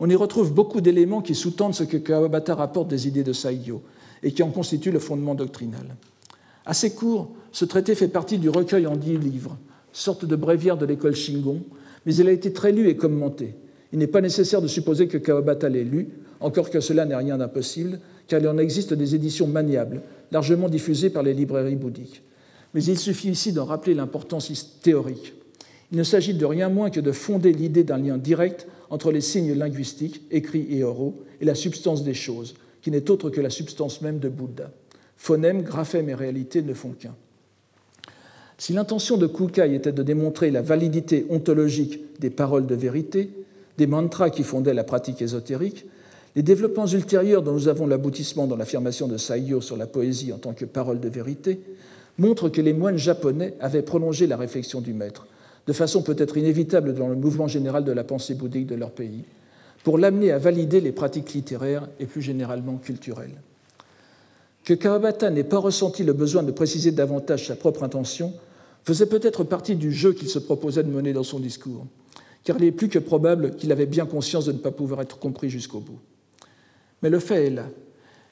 Speaker 3: On y retrouve beaucoup d'éléments qui sous-tendent ce que Kawabata rapporte des idées de Saigyo et qui en constituent le fondement doctrinal. Assez court, ce traité fait partie du recueil en dix livres, sorte de bréviaire de l'école Shingon, mais il a été très lu et commenté. Il n'est pas nécessaire de supposer que Kawabata l'ait lu, encore que cela n'est rien d'impossible, car il en existe des éditions maniables, largement diffusées par les librairies bouddhiques. Mais il suffit ici d'en rappeler l'importance théorique. Il ne s'agit de rien moins que de fonder l'idée d'un lien direct entre les signes linguistiques, écrits et oraux, et la substance des choses, qui n'est autre que la substance même de Bouddha. Phonèmes, graphèmes et réalité ne font qu'un. Si l'intention de Kukai était de démontrer la validité ontologique des paroles de vérité, des mantras qui fondaient la pratique ésotérique, les développements ultérieurs dont nous avons l'aboutissement dans l'affirmation de Saiyo sur la poésie en tant que parole de vérité montrent que les moines japonais avaient prolongé la réflexion du maître de façon peut-être inévitable dans le mouvement général de la pensée bouddhique de leur pays, pour l'amener à valider les pratiques littéraires et plus généralement culturelles. Que Kawabata n'ait pas ressenti le besoin de préciser davantage sa propre intention faisait peut-être partie du jeu qu'il se proposait de mener dans son discours, car il est plus que probable qu'il avait bien conscience de ne pas pouvoir être compris jusqu'au bout. Mais le fait est là.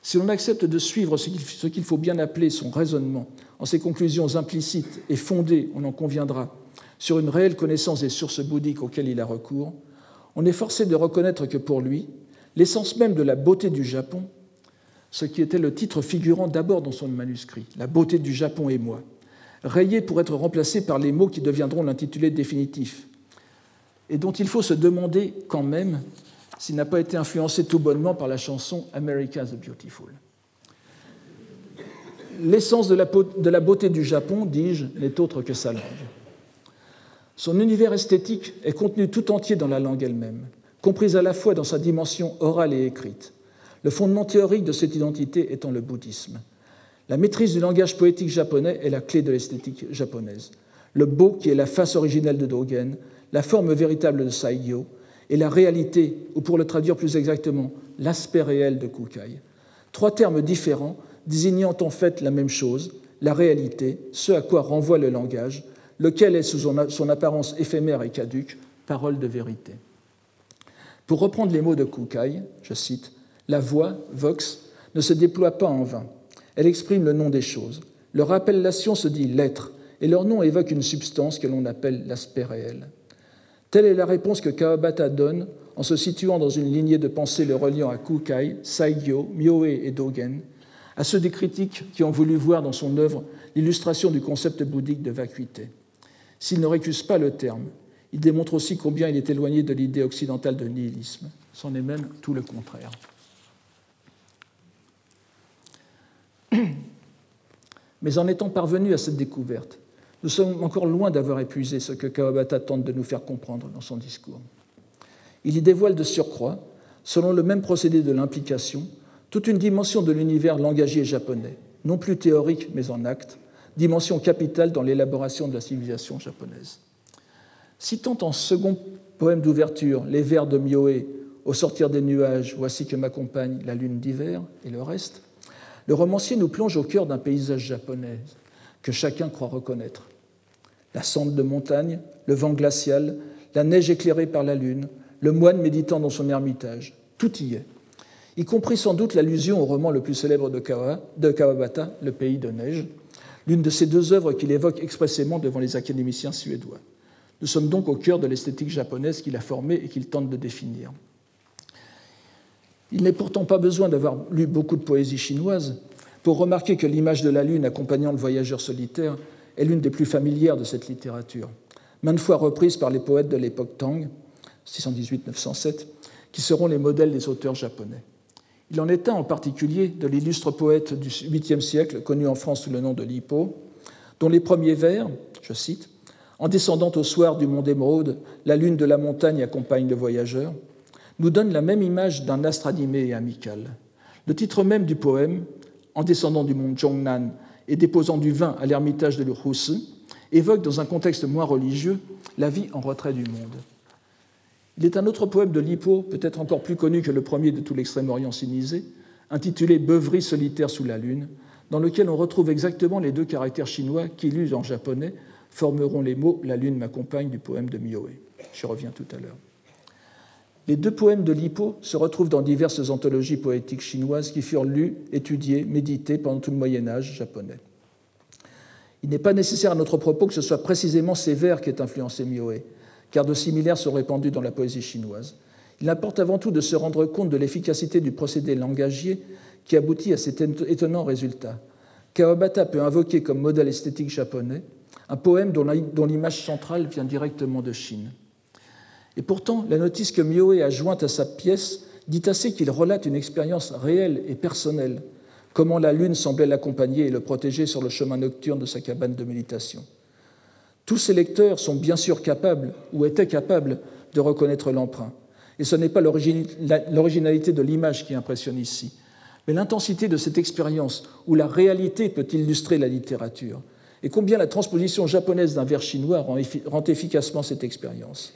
Speaker 3: Si l'on accepte de suivre ce qu'il faut bien appeler son raisonnement, en ses conclusions implicites et fondées, on en conviendra, sur une réelle connaissance des sources bouddhiques auxquelles il a recours, on est forcé de reconnaître que pour lui, l'essence même de la beauté du Japon, ce qui était le titre figurant d'abord dans son manuscrit, La beauté du Japon et moi, rayé pour être remplacé par les mots qui deviendront l'intitulé définitif, et dont il faut se demander quand même s'il n'a pas été influencé tout bonnement par la chanson America the Beautiful. L'essence de la beauté du Japon, dis-je, n'est autre que sa langue. Son univers esthétique est contenu tout entier dans la langue elle-même, comprise à la fois dans sa dimension orale et écrite, le fondement théorique de cette identité étant le bouddhisme. La maîtrise du langage poétique japonais est la clé de l'esthétique japonaise. Le beau, qui est la face originelle de Dogen, la forme véritable de Saigyo, et la réalité, ou pour le traduire plus exactement, l'aspect réel de Kukai. Trois termes différents désignant en fait la même chose, la réalité, ce à quoi renvoie le langage, lequel est sous son apparence éphémère et caduque, parole de vérité. Pour reprendre les mots de Kukai, je cite, La voix, vox, ne se déploie pas en vain. Elle exprime le nom des choses. Leur appellation se dit l'être, et leur nom évoque une substance que l'on appelle l'aspect réel. Telle est la réponse que Kawabata donne en se situant dans une lignée de pensée le reliant à Kukai, Saigyo, Myoe et Dogen, à ceux des critiques qui ont voulu voir dans son œuvre l'illustration du concept bouddhique de vacuité. S'il ne récuse pas le terme, il démontre aussi combien il est éloigné de l'idée occidentale de nihilisme. C'en est même tout le contraire. Mais en étant parvenu à cette découverte, nous sommes encore loin d'avoir épuisé ce que Kawabata tente de nous faire comprendre dans son discours. Il y dévoile de surcroît, selon le même procédé de l'implication, toute une dimension de l'univers langagier japonais, non plus théorique mais en acte, dimension capitale dans l'élaboration de la civilisation japonaise. Citant en second poème d'ouverture les vers de Myoe Au sortir des nuages, voici que m'accompagne la lune d'hiver et le reste, le romancier nous plonge au cœur d'un paysage japonais que chacun croit reconnaître. La cendre de montagne, le vent glacial, la neige éclairée par la lune, le moine méditant dans son ermitage, tout y est, y compris sans doute l'allusion au roman le plus célèbre de, de Kawabata, Le pays de neige, l'une de ces deux œuvres qu'il évoque expressément devant les académiciens suédois. Nous sommes donc au cœur de l'esthétique japonaise qu'il a formée et qu'il tente de définir. Il n'est pourtant pas besoin d'avoir lu beaucoup de poésie chinoise pour remarquer que l'image de la lune accompagnant le voyageur solitaire est l'une des plus familières de cette littérature, maintes fois reprise par les poètes de l'époque Tang, 618-907, qui seront les modèles des auteurs japonais. Il en est un en particulier de l'illustre poète du 8e siècle, connu en France sous le nom de Lippo, dont les premiers vers, je cite, En descendant au soir du mont d'Émeraude, la lune de la montagne accompagne le voyageur, nous donne la même image d'un astre animé et amical. Le titre même du poème, En descendant du mont Zhongnan et déposant du vin à l'ermitage de l'Urhusi, évoque dans un contexte moins religieux la vie en retrait du monde. Il est un autre poème de Lippo, peut-être encore plus connu que le premier de tout l'Extrême-Orient sinisé, intitulé Beuverie solitaire sous la lune, dans lequel on retrouve exactement les deux caractères chinois qui, lus en japonais, formeront les mots La lune m'accompagne du poème de Mioe. Je reviens tout à l'heure. Les deux poèmes de Lippo se retrouvent dans diverses anthologies poétiques chinoises qui furent lues, étudiées, méditées pendant tout le Moyen Âge japonais. Il n'est pas nécessaire à notre propos que ce soit précisément ces vers qui aient influencé Mioe, car de similaires sont répandus dans la poésie chinoise. Il importe avant tout de se rendre compte de l'efficacité du procédé langagier qui aboutit à cet étonnant résultat. Kawabata peut invoquer comme modèle esthétique japonais un poème dont l'image centrale vient directement de Chine. Et pourtant, la notice que Mioe a jointe à sa pièce dit assez qu'il relate une expérience réelle et personnelle, comment la lune semblait l'accompagner et le protéger sur le chemin nocturne de sa cabane de méditation. Tous ces lecteurs sont bien sûr capables, ou étaient capables, de reconnaître l'emprunt. Et ce n'est pas l'originalité de l'image qui impressionne ici, mais l'intensité de cette expérience où la réalité peut illustrer la littérature, et combien la transposition japonaise d'un vers chinois rend efficacement cette expérience.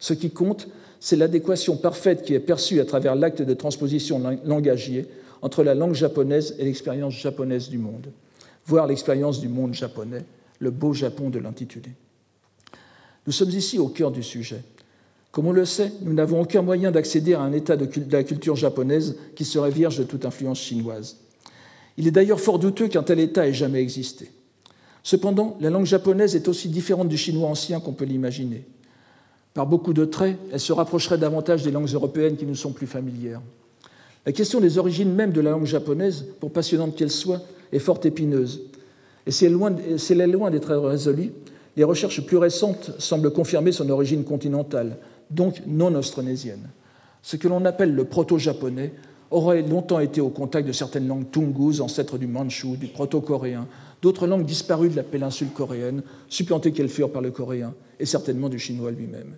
Speaker 3: Ce qui compte, c'est l'adéquation parfaite qui est perçue à travers l'acte de transposition langagier entre la langue japonaise et l'expérience japonaise du monde, voire l'expérience du monde japonais, le beau Japon de l'intitulé. Nous sommes ici au cœur du sujet. Comme on le sait, nous n'avons aucun moyen d'accéder à un état de la culture japonaise qui serait vierge de toute influence chinoise. Il est d'ailleurs fort douteux qu'un tel état ait jamais existé. Cependant, la langue japonaise est aussi différente du chinois ancien qu'on peut l'imaginer. Par beaucoup de traits, elle se rapprocherait davantage des langues européennes qui nous sont plus familières. La question des origines même de la langue japonaise, pour passionnante qu'elle soit, est fort épineuse. Et si elle loin d'être résolue, les recherches plus récentes semblent confirmer son origine continentale, donc non austronésienne. Ce que l'on appelle le proto-japonais aurait longtemps été au contact de certaines langues tungus, ancêtres du manchou, du proto-coréen, d'autres langues disparues de la péninsule coréenne, supplantées qu'elles furent par le coréen, et certainement du chinois lui-même.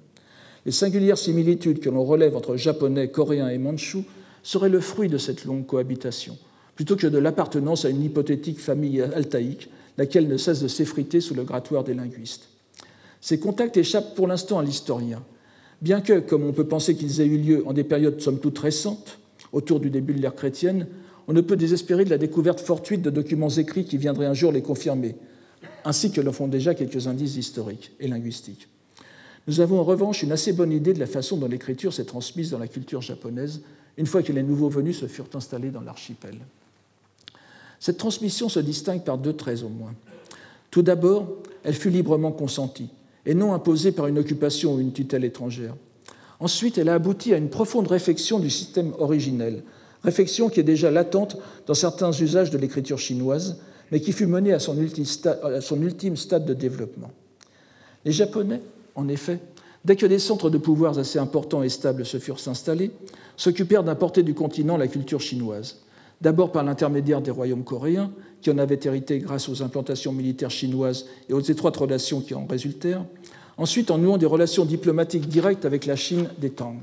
Speaker 3: Les singulières similitudes que l'on relève entre japonais, coréen et manchou seraient le fruit de cette longue cohabitation, plutôt que de l'appartenance à une hypothétique famille altaïque, laquelle ne cesse de s'effriter sous le grattoir des linguistes. Ces contacts échappent pour l'instant à l'historien, bien que, comme on peut penser qu'ils aient eu lieu en des périodes somme toute récentes, autour du début de l'ère chrétienne, on ne peut désespérer de la découverte fortuite de documents écrits qui viendraient un jour les confirmer, ainsi que le font déjà quelques indices historiques et linguistiques. Nous avons en revanche une assez bonne idée de la façon dont l'écriture s'est transmise dans la culture japonaise une fois que les nouveaux venus se furent installés dans l'archipel. Cette transmission se distingue par deux traits au moins. Tout d'abord, elle fut librement consentie, et non imposée par une occupation ou une tutelle étrangère. Ensuite, elle a abouti à une profonde réflexion du système originel, réflexion qui est déjà latente dans certains usages de l'écriture chinoise, mais qui fut menée à son, ultime stade de développement. Les Japonais, en effet, dès que des centres de pouvoirs assez importants et stables se furent installés, s'occupèrent d'importer du continent la culture chinoise, d'abord par l'intermédiaire des royaumes coréens, qui en avaient hérité grâce aux implantations militaires chinoises et aux étroites relations qui en résultèrent, ensuite en nouant des relations diplomatiques directes avec la Chine des Tang.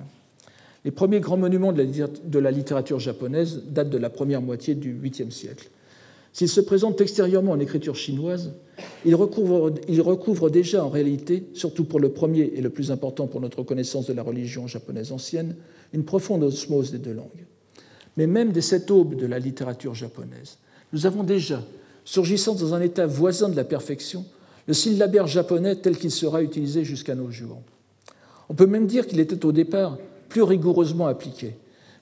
Speaker 3: Les premiers grands monuments de la littérature japonaise datent de la première moitié du 8e siècle. S'ils se présentent extérieurement en écriture chinoise, ils recouvrent, déjà en réalité, surtout pour le premier et le plus important pour notre connaissance de la religion japonaise ancienne, une profonde osmose des deux langues. Mais même dès cette aube de la littérature japonaise, nous avons déjà, surgissant dans un état voisin de la perfection, le syllabaire japonais tel qu'il sera utilisé jusqu'à nos jours. On peut même dire qu'il était au départ plus rigoureusement appliqué,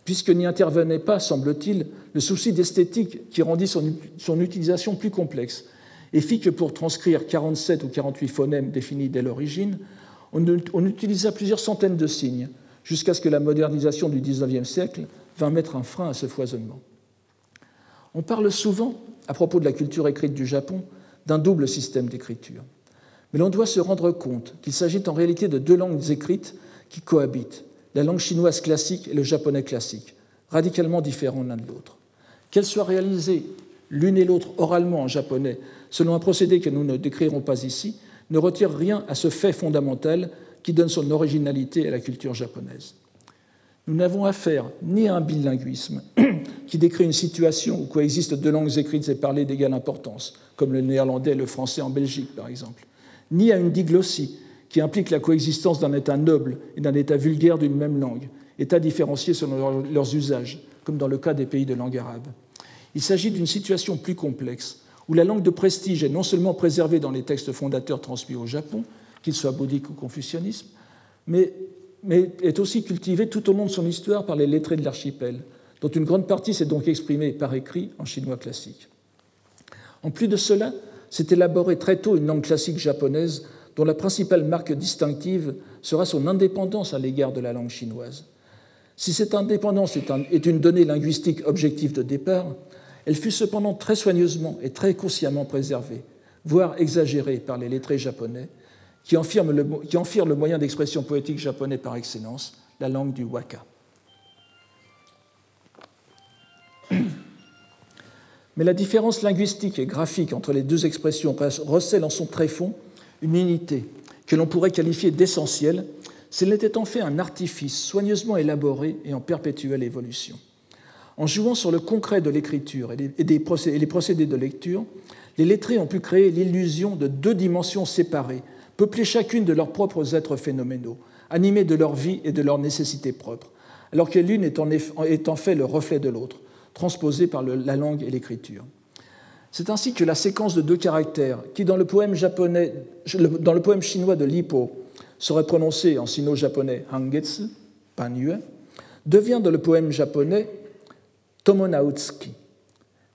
Speaker 3: puisque n'y intervenait pas, semble-t-il, le souci d'esthétique qui rendit son, utilisation plus complexe et fit que pour transcrire 47 ou 48 phonèmes définis dès l'origine, on, on utilisa plusieurs centaines de signes, jusqu'à ce que la modernisation du XIXe siècle vint mettre un frein à ce foisonnement. On parle souvent, à propos de la culture écrite du Japon, d'un double système d'écriture. Mais l'on doit se rendre compte qu'il s'agit en réalité de deux langues écrites qui cohabitent, la langue chinoise classique et le japonais classique, radicalement différents l'un de l'autre. Qu'elles soient réalisées l'une et l'autre oralement en japonais, selon un procédé que nous ne décrirons pas ici, ne retire rien à ce fait fondamental qui donne son originalité à la culture japonaise. Nous n'avons affaire ni à un bilinguisme qui décrit une situation où coexistent deux langues écrites et parlées d'égale importance, comme le néerlandais et le français en Belgique par exemple, ni à une diglossie qui implique la coexistence d'un État noble et d'un État vulgaire d'une même langue, États différenciés selon leurs usages, comme dans le cas des pays de langue arabe. Il s'agit d'une situation plus complexe, où la langue de prestige est non seulement préservée dans les textes fondateurs transmis au Japon, qu'ils soient bouddhiques ou confucianisme, mais mais est aussi cultivée tout au long de son histoire par les lettrés de l'archipel, dont une grande partie s'est donc exprimée par écrit en chinois classique. En plus de cela, s'est élaborée très tôt une langue classique japonaise dont la principale marque distinctive sera son indépendance à l'égard de la langue chinoise. Si cette indépendance est, une donnée linguistique objective de départ, elle fut cependant très soigneusement et très consciemment préservée, voire exagérée par les lettrés japonais, qui en qui le moyen d'expression poétique japonais par excellence, la langue du waka. Mais la différence linguistique et graphique entre les deux expressions recèle en son tréfonds une unité que l'on pourrait qualifier d'essentielle s'il n'était en fait un artifice soigneusement élaboré et en perpétuelle évolution. En jouant sur le concret de l'écriture et les procédés de lecture, les lettrés ont pu créer l'illusion de deux dimensions séparées peuplées chacune de leurs propres êtres phénoménaux, animées de leur vie et de leurs nécessités propres, alors que l'une est en fait le reflet de l'autre, transposée par la langue et l'écriture. C'est ainsi que la séquence de deux caractères, qui dans le poème, chinois de Lipo serait prononcée en sino-japonais Hangetsu, Panyue, devient dans le poème japonais Tomonautsuki.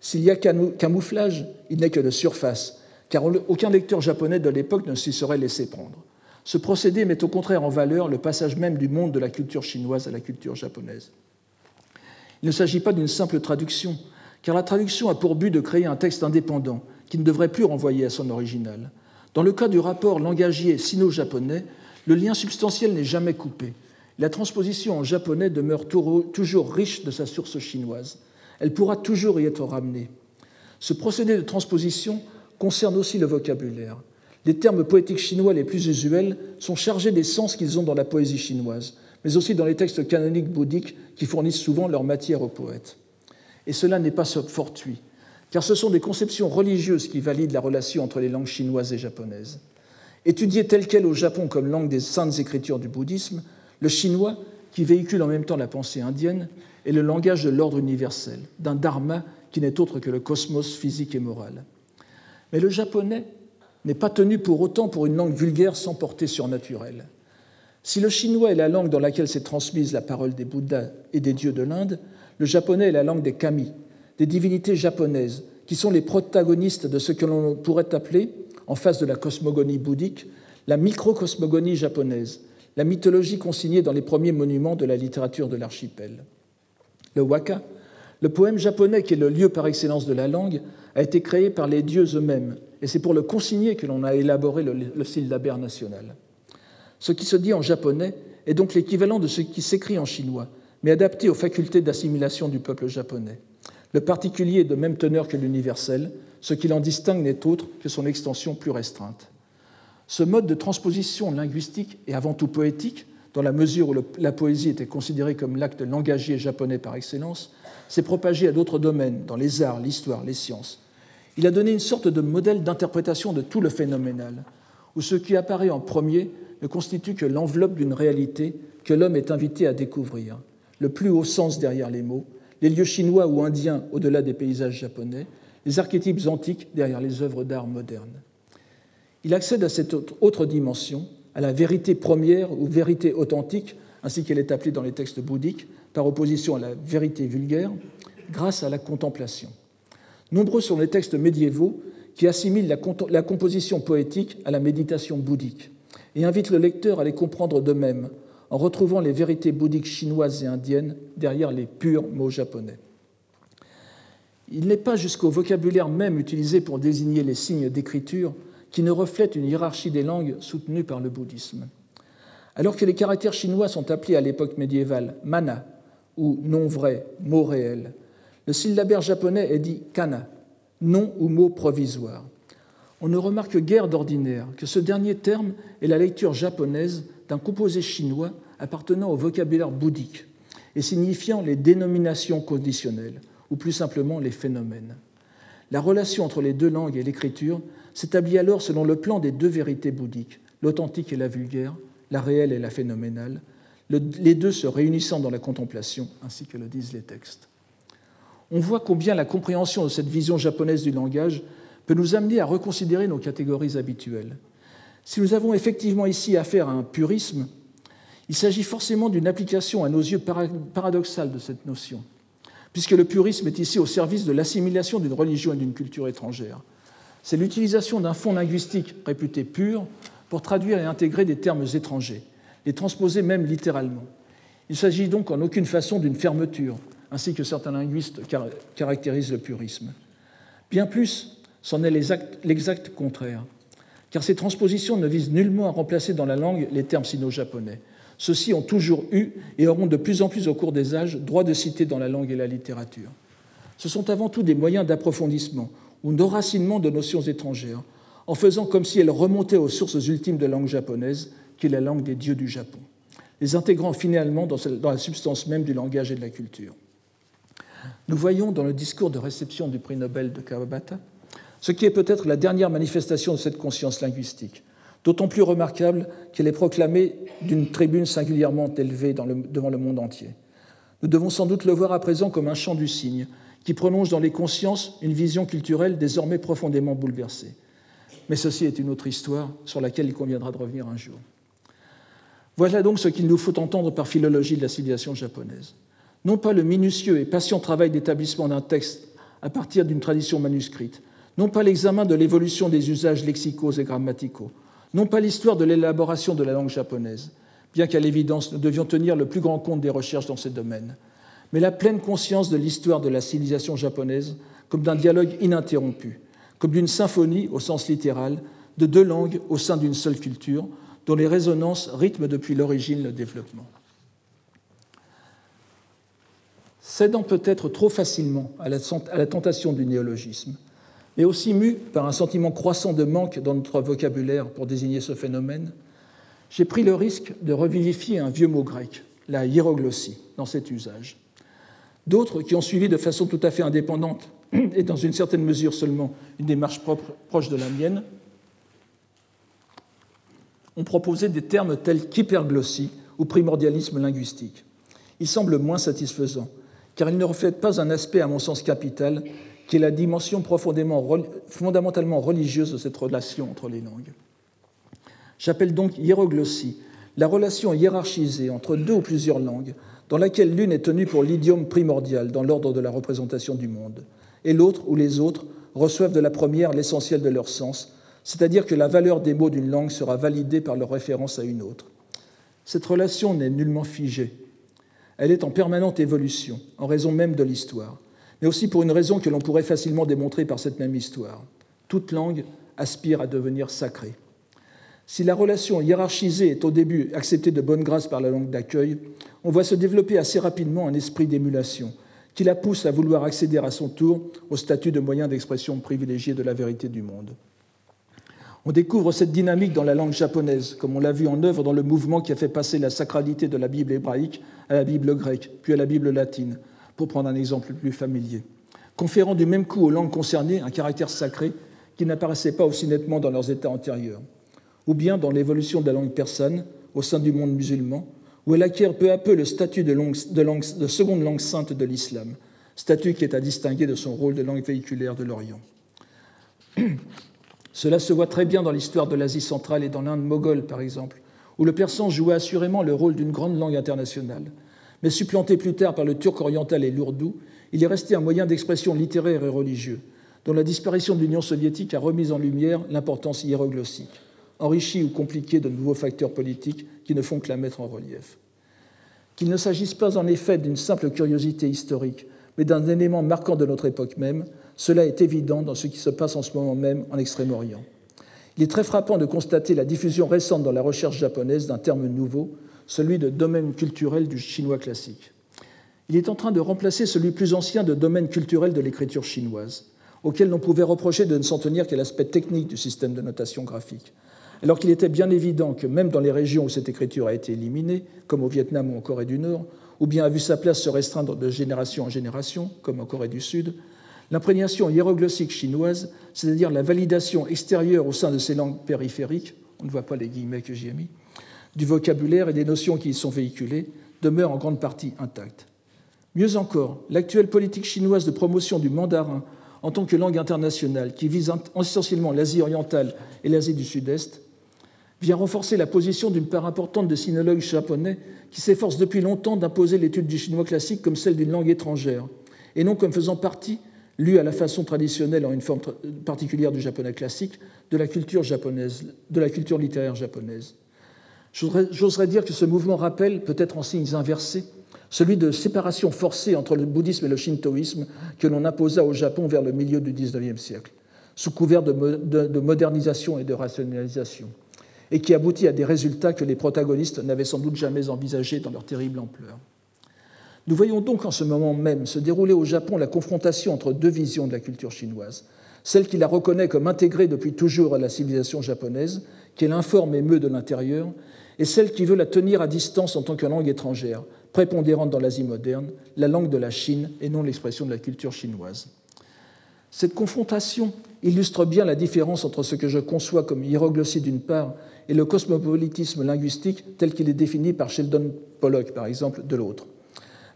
Speaker 3: S'il y a camouflage, il n'est que de surface, car aucun lecteur japonais de l'époque ne s'y serait laissé prendre. Ce procédé met au contraire en valeur le passage même du monde de la culture chinoise à la culture japonaise. Il ne s'agit pas d'une simple traduction, car la traduction a pour but de créer un texte indépendant qui ne devrait plus renvoyer à son original. Dans le cas du rapport langagier sino-japonais, le lien substantiel n'est jamais coupé, La transposition en japonais demeure toujours riche de sa source chinoise. Elle pourra toujours y être ramenée. Ce procédé de transposition concerne aussi le vocabulaire. Les termes poétiques chinois les plus usuels sont chargés des sens qu'ils ont dans la poésie chinoise, mais aussi dans les textes canoniques bouddhiques qui fournissent souvent leur matière aux poètes. Et cela n'est pas fortuit, car ce sont des conceptions religieuses qui valident la relation entre les langues chinoises et japonaises. Étudié tel quel au Japon comme langue des saintes écritures du bouddhisme, le chinois, qui véhicule en même temps la pensée indienne, est le langage de l'ordre universel, d'un dharma qui n'est autre que le cosmos physique et moral. Mais le japonais n'est pas tenu pour autant pour une langue vulgaire sans portée surnaturelle. Si le chinois est la langue dans laquelle s'est transmise la parole des Bouddhas et des dieux de l'Inde, le japonais est la langue des kami, des divinités japonaises, qui sont les protagonistes de ce que l'on pourrait appeler, en face de la cosmogonie bouddhique, la microcosmogonie japonaise, la mythologie consignée dans les premiers monuments de la littérature de l'archipel. Le waka, le poème japonais qui est le lieu par excellence de la langue, a été créé par les dieux eux-mêmes, et c'est pour le consigner que l'on a élaboré le, le syllabaire national. Ce qui se dit en japonais est donc l'équivalent de ce qui s'écrit en chinois, mais adapté aux facultés d'assimilation du peuple japonais. Le particulier est de même teneur que l'universel, ce qui l'en distingue n'est autre que son extension plus restreinte. Ce mode de transposition linguistique est avant tout poétique, dans la mesure où la poésie était considérée comme l'acte langagier japonais par excellence, s'est propagé à d'autres domaines, dans les arts, l'histoire, les sciences. Il a donné une sorte de modèle d'interprétation de tout le phénoménal, où ce qui apparaît en premier ne constitue que l'enveloppe d'une réalité que l'homme est invité à découvrir, le plus haut sens derrière les mots, les lieux chinois ou indiens au-delà des paysages japonais, les archétypes antiques derrière les œuvres d'art modernes. Il accède à cette autre dimension, à la vérité première ou vérité authentique, ainsi qu'elle est appelée dans les textes bouddhiques, par opposition à la vérité vulgaire, grâce à la contemplation. Nombreux sont les textes médiévaux qui assimilent la, composition poétique à la méditation bouddhique et invitent le lecteur à les comprendre d'eux-mêmes en retrouvant les vérités bouddhiques chinoises et indiennes derrière les purs mots japonais. Il n'est pas jusqu'au vocabulaire même utilisé pour désigner les signes d'écriture qui ne reflète une hiérarchie des langues soutenue par le bouddhisme. Alors que les caractères chinois sont appelés à l'époque médiévale mana ou nom vrai, mot réel, le syllabaire japonais est dit kana, nom ou mot provisoire. On ne remarque guère d'ordinaire que ce dernier terme est la lecture japonaise d'un composé chinois appartenant au vocabulaire bouddhique et signifiant les dénominations conditionnelles, ou plus simplement les phénomènes. La relation entre les deux langues et l'écriture s'établit alors selon le plan des deux vérités bouddhiques, l'authentique et la vulgaire, la réelle et la phénoménale, les deux se réunissant dans la contemplation, ainsi que le disent les textes. On voit combien la compréhension de cette vision japonaise du langage peut nous amener à reconsidérer nos catégories habituelles. Si nous avons effectivement ici affaire à un purisme, il s'agit forcément d'une application à nos yeux paradoxale de cette notion, puisque le purisme est ici au service de l'assimilation d'une religion et d'une culture étrangère. C'est l'utilisation d'un fond linguistique réputé pur pour traduire et intégrer des termes étrangers, les transposer même littéralement. Il s'agit donc en aucune façon d'une fermeture, ainsi que certains linguistes caractérisent le purisme. Bien plus, c'en est l'exact contraire car ces transpositions ne visent nullement à remplacer dans la langue les termes sino-japonais. Ceux-ci ont toujours eu et auront de plus en plus au cours des âges droit de citer dans la langue et la littérature. Ce sont avant tout des moyens d'approfondissement ou d'enracinement de notions étrangères, en faisant comme si elles remontaient aux sources ultimes de la langue japonaise, qui est la langue des dieux du Japon, les intégrant finalement dans la substance même du langage et de la culture. Nous voyons dans le discours de réception du prix Nobel de Kawabata ce qui est peut-être la dernière manifestation de cette conscience linguistique, d'autant plus remarquable qu'elle est proclamée d'une tribune singulièrement élevée devant le monde entier. Nous devons sans doute le voir à présent comme un chant du cygne, qui prolonge dans les consciences une vision culturelle désormais profondément bouleversée. Mais ceci est une autre histoire sur laquelle il conviendra de revenir un jour. Voilà donc ce qu'il nous faut entendre par philologie de la civilisation japonaise. Non pas le minutieux et patient travail d'établissement d'un texte à partir d'une tradition manuscrite, non pas l'examen de l'évolution des usages lexicaux et grammaticaux, non pas l'histoire de l'élaboration de la langue japonaise, bien qu'à l'évidence nous devions tenir le plus grand compte des recherches dans ces domaines, mais la pleine conscience de l'histoire de la civilisation japonaise comme d'un dialogue ininterrompu, comme d'une symphonie au sens littéral, de deux langues au sein d'une seule culture, dont les résonances rythment depuis l'origine le développement. cédant peut-être trop facilement à la, tentation du néologisme, mais aussi mu par un sentiment croissant de manque dans notre vocabulaire pour désigner ce phénomène, j'ai pris le risque de revivifier un vieux mot grec, la hiéroglossie, dans cet usage. D'autres, qui ont suivi de façon tout à fait indépendante et dans une certaine mesure seulement une démarche propre, proche de la mienne, ont proposé des termes tels qu'hyperglossie ou primordialisme linguistique. Ils semblent moins satisfaisants, car ils ne reflètent pas un aspect, à mon sens, capital, qui est la dimension profondément, fondamentalement religieuse de cette relation entre les langues. J'appelle donc hiéroglossie la relation hiérarchisée entre deux ou plusieurs langues, dans laquelle l'une est tenue pour l'idiome primordial dans l'ordre de la représentation du monde, et l'autre ou les autres reçoivent de la première l'essentiel de leur sens, c'est-à-dire que la valeur des mots d'une langue sera validée par leur référence à une autre. Cette relation n'est nullement figée. Elle est en permanente évolution, en raison même de l'histoire, mais aussi pour une raison que l'on pourrait facilement démontrer par cette même histoire. Toute langue aspire à devenir sacrée. Si la relation hiérarchisée est au début acceptée de bonne grâce par la langue d'accueil, on voit se développer assez rapidement un esprit d'émulation qui la pousse à vouloir accéder à son tour au statut de moyen d'expression privilégié de la vérité du monde. On découvre cette dynamique dans la langue japonaise, comme on l'a vu en œuvre dans le mouvement qui a fait passer la sacralité de la Bible hébraïque à la Bible grecque, puis à la Bible latine, pour prendre un exemple plus familier, conférant du même coup aux langues concernées un caractère sacré qui n'apparaissait pas aussi nettement dans leurs états antérieurs, ou bien dans l'évolution de la langue persane au sein du monde musulman, où elle acquiert peu à peu le statut de, de seconde langue sainte de l'islam, statut qui est à distinguer de son rôle de langue véhiculaire de l'Orient. Cela se voit très bien dans l'histoire de l'Asie centrale et dans l'Inde moghole, par exemple, où le persan jouait assurément le rôle d'une grande langue internationale. Mais supplanté plus tard par le turc oriental et l'ourdou, il est resté un moyen d'expression littéraire et religieux, dont la disparition de l'Union soviétique a remis en lumière l'importance hiéroglossique, enrichie ou compliquée de nouveaux facteurs politiques qui ne font que la mettre en relief. Qu'il ne s'agisse pas en effet d'une simple curiosité historique, mais d'un élément marquant de notre époque même, cela est évident dans ce qui se passe en ce moment même en Extrême-Orient. Il est très frappant de constater la diffusion récente dans la recherche japonaise d'un terme nouveau, celui de domaine culturel du chinois classique. Il est en train de remplacer celui plus ancien de domaine culturel de l'écriture chinoise, auquel l'on pouvait reprocher de ne s'en tenir qu'à l'aspect technique du système de notation graphique. Alors qu'il était bien évident que même dans les régions où cette écriture a été éliminée, comme au Vietnam ou en Corée du Nord, ou bien a vu sa place se restreindre de génération en génération, comme en Corée du Sud, L'imprégnation hiéroglossique chinoise, c'est-à-dire la validation extérieure au sein de ces langues périphériques, on ne voit pas les guillemets que j'y ai mis, du vocabulaire et des notions qui y sont véhiculées, demeure en grande partie intacte. Mieux encore, l'actuelle politique chinoise de promotion du mandarin en tant que langue internationale, qui vise essentiellement l'Asie orientale et l'Asie du Sud-Est, vient renforcer la position d'une part importante de sinologues japonais qui s'efforcent depuis longtemps d'imposer l'étude du chinois classique comme celle d'une langue étrangère, et non comme faisant partie lu à la façon traditionnelle en une forme particulière du japonais classique, de la culture japonaise, de la culture littéraire japonaise. J'oserais dire que ce mouvement rappelle, peut-être en signes inversés, celui de séparation forcée entre le bouddhisme et le shintoïsme que l'on imposa au Japon vers le milieu du XIXe siècle, sous couvert de, de modernisation et de rationalisation, et qui aboutit à des résultats que les protagonistes n'avaient sans doute jamais envisagés dans leur terrible ampleur. Nous voyons donc en ce moment même se dérouler au Japon la confrontation entre deux visions de la culture chinoise, celle qui la reconnaît comme intégrée depuis toujours à la civilisation japonaise, qui l'informe et meut de l'intérieur, et celle qui veut la tenir à distance en tant que langue étrangère, prépondérante dans l'Asie moderne, la langue de la Chine et non l'expression de la culture chinoise. Cette confrontation illustre bien la différence entre ce que je conçois comme hiéroglossie d'une part et le cosmopolitisme linguistique tel qu'il est défini par Sheldon Pollock, par exemple, de l'autre.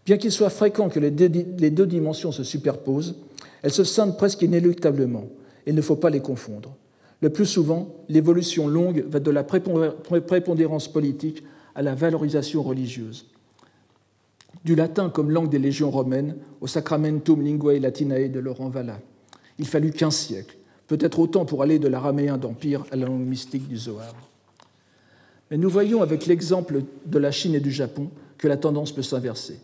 Speaker 3: Bien qu'il soit fréquent que les deux dimensions se superposent, elles se scindent presque inéluctablement. Il ne faut pas les confondre. Le plus souvent, l'évolution longue va de la prépondérance politique à la valorisation religieuse. Du latin comme langue des légions romaines au Sacramentum Linguae Latinae de Laurent Valla. Il fallut quinze siècles, peut-être autant pour aller de l'araméen d'Empire à la langue mystique du Zohar. Mais nous voyons avec l'exemple de la Chine et du Japon que la tendance peut s'inverser.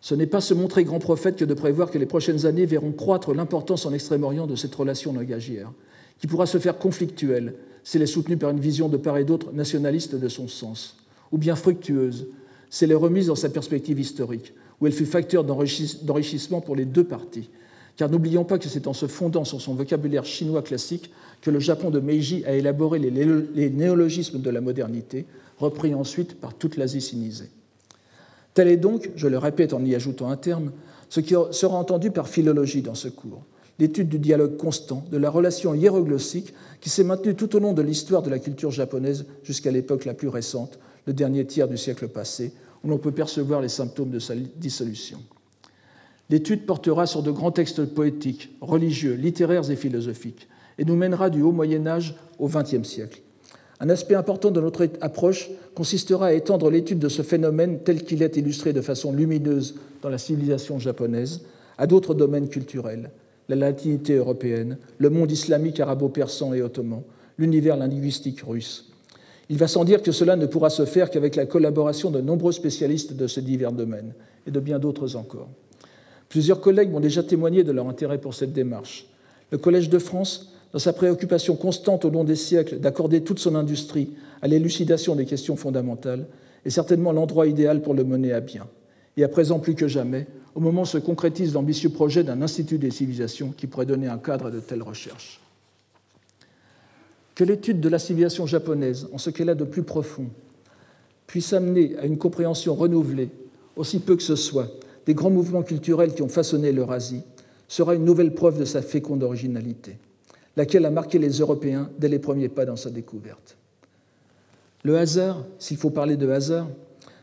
Speaker 3: Ce n'est pas se montrer grand prophète que de prévoir que les prochaines années verront croître l'importance en Extrême-Orient de cette relation langagière, qui pourra se faire conflictuelle si elle est soutenue par une vision de part et d'autre nationaliste de son sens, ou bien fructueuse si elle est remise dans sa perspective historique, où elle fut facteur d'enrichissement pour les deux parties. Car n'oublions pas que c'est en se fondant sur son vocabulaire chinois classique que le Japon de Meiji a élaboré les néologismes de la modernité, repris ensuite par toute l'Asie sinisée. Tel est donc, je le répète en y ajoutant un terme, ce qui sera entendu par philologie dans ce cours, l'étude du dialogue constant, de la relation hiéroglossique qui s'est maintenue tout au long de l'histoire de la culture japonaise jusqu'à l'époque la plus récente, le dernier tiers du siècle passé, où l'on peut percevoir les symptômes de sa dissolution. L'étude portera sur de grands textes poétiques, religieux, littéraires et philosophiques, et nous mènera du haut Moyen Âge au XXe siècle. Un aspect important de notre approche consistera à étendre l'étude de ce phénomène tel qu'il est illustré de façon lumineuse dans la civilisation japonaise à d'autres domaines culturels, la latinité européenne, le monde islamique arabo-persan et ottoman, l'univers linguistique russe. Il va sans dire que cela ne pourra se faire qu'avec la collaboration de nombreux spécialistes de ces divers domaines et de bien d'autres encore. Plusieurs collègues m'ont déjà témoigné de leur intérêt pour cette démarche. Le Collège de France, dans sa préoccupation constante au long des siècles d'accorder toute son industrie à l'élucidation des questions fondamentales, est certainement l'endroit idéal pour le mener à bien. Et à présent plus que jamais, au moment où se concrétise l'ambitieux projet d'un institut des civilisations qui pourrait donner un cadre à de telles recherches. Que l'étude de la civilisation japonaise, en ce qu'elle a de plus profond, puisse amener à une compréhension renouvelée, aussi peu que ce soit, des grands mouvements culturels qui ont façonné l'Eurasie, sera une nouvelle preuve de sa féconde originalité, laquelle a marqué les Européens dès les premiers pas dans sa découverte. Le hasard, s'il faut parler de hasard,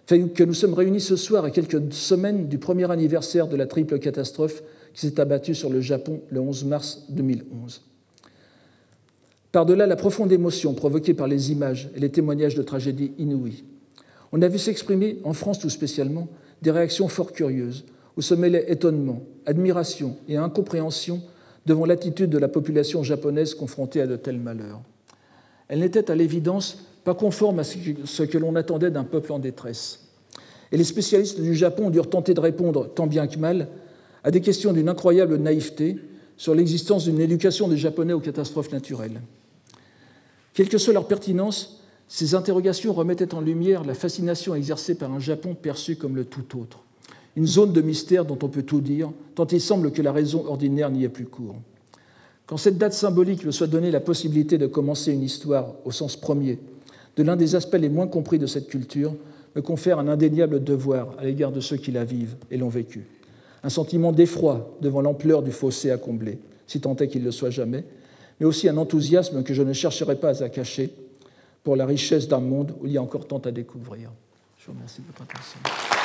Speaker 3: fait que nous sommes réunis ce soir à quelques semaines du premier anniversaire de la triple catastrophe qui s'est abattue sur le Japon le 11 mars 2011. Par-delà la profonde émotion provoquée par les images et les témoignages de tragédies inouïes, on a vu s'exprimer, en France tout spécialement, des réactions fort curieuses, où se mêlaient étonnement, admiration et incompréhension devant l'attitude de la population japonaise confrontée à de tels malheurs. Elle n'était à l'évidence pas conforme à ce que l'on attendait d'un peuple en détresse. Et les spécialistes du Japon durent tenter de répondre, tant bien que mal, à des questions d'une incroyable naïveté sur l'existence d'une éducation des Japonais aux catastrophes naturelles. Quelle que soit leur pertinence, ces interrogations remettaient en lumière la fascination exercée par un Japon perçu comme le tout autre, une zone de mystère dont on peut tout dire, tant il semble que la raison ordinaire n'y ait plus cours. Quand cette date symbolique me soit donnée la possibilité de commencer une histoire au sens premier, de l'un des aspects les moins compris de cette culture me confère un indéniable devoir à l'égard de ceux qui la vivent et l'ont vécue. Un sentiment d'effroi devant l'ampleur du fossé à combler, si tant est qu'il le soit jamais, mais aussi un enthousiasme que je ne chercherai pas à cacher pour la richesse d'un monde où il y a encore tant à découvrir. Je vous remercie de votre attention.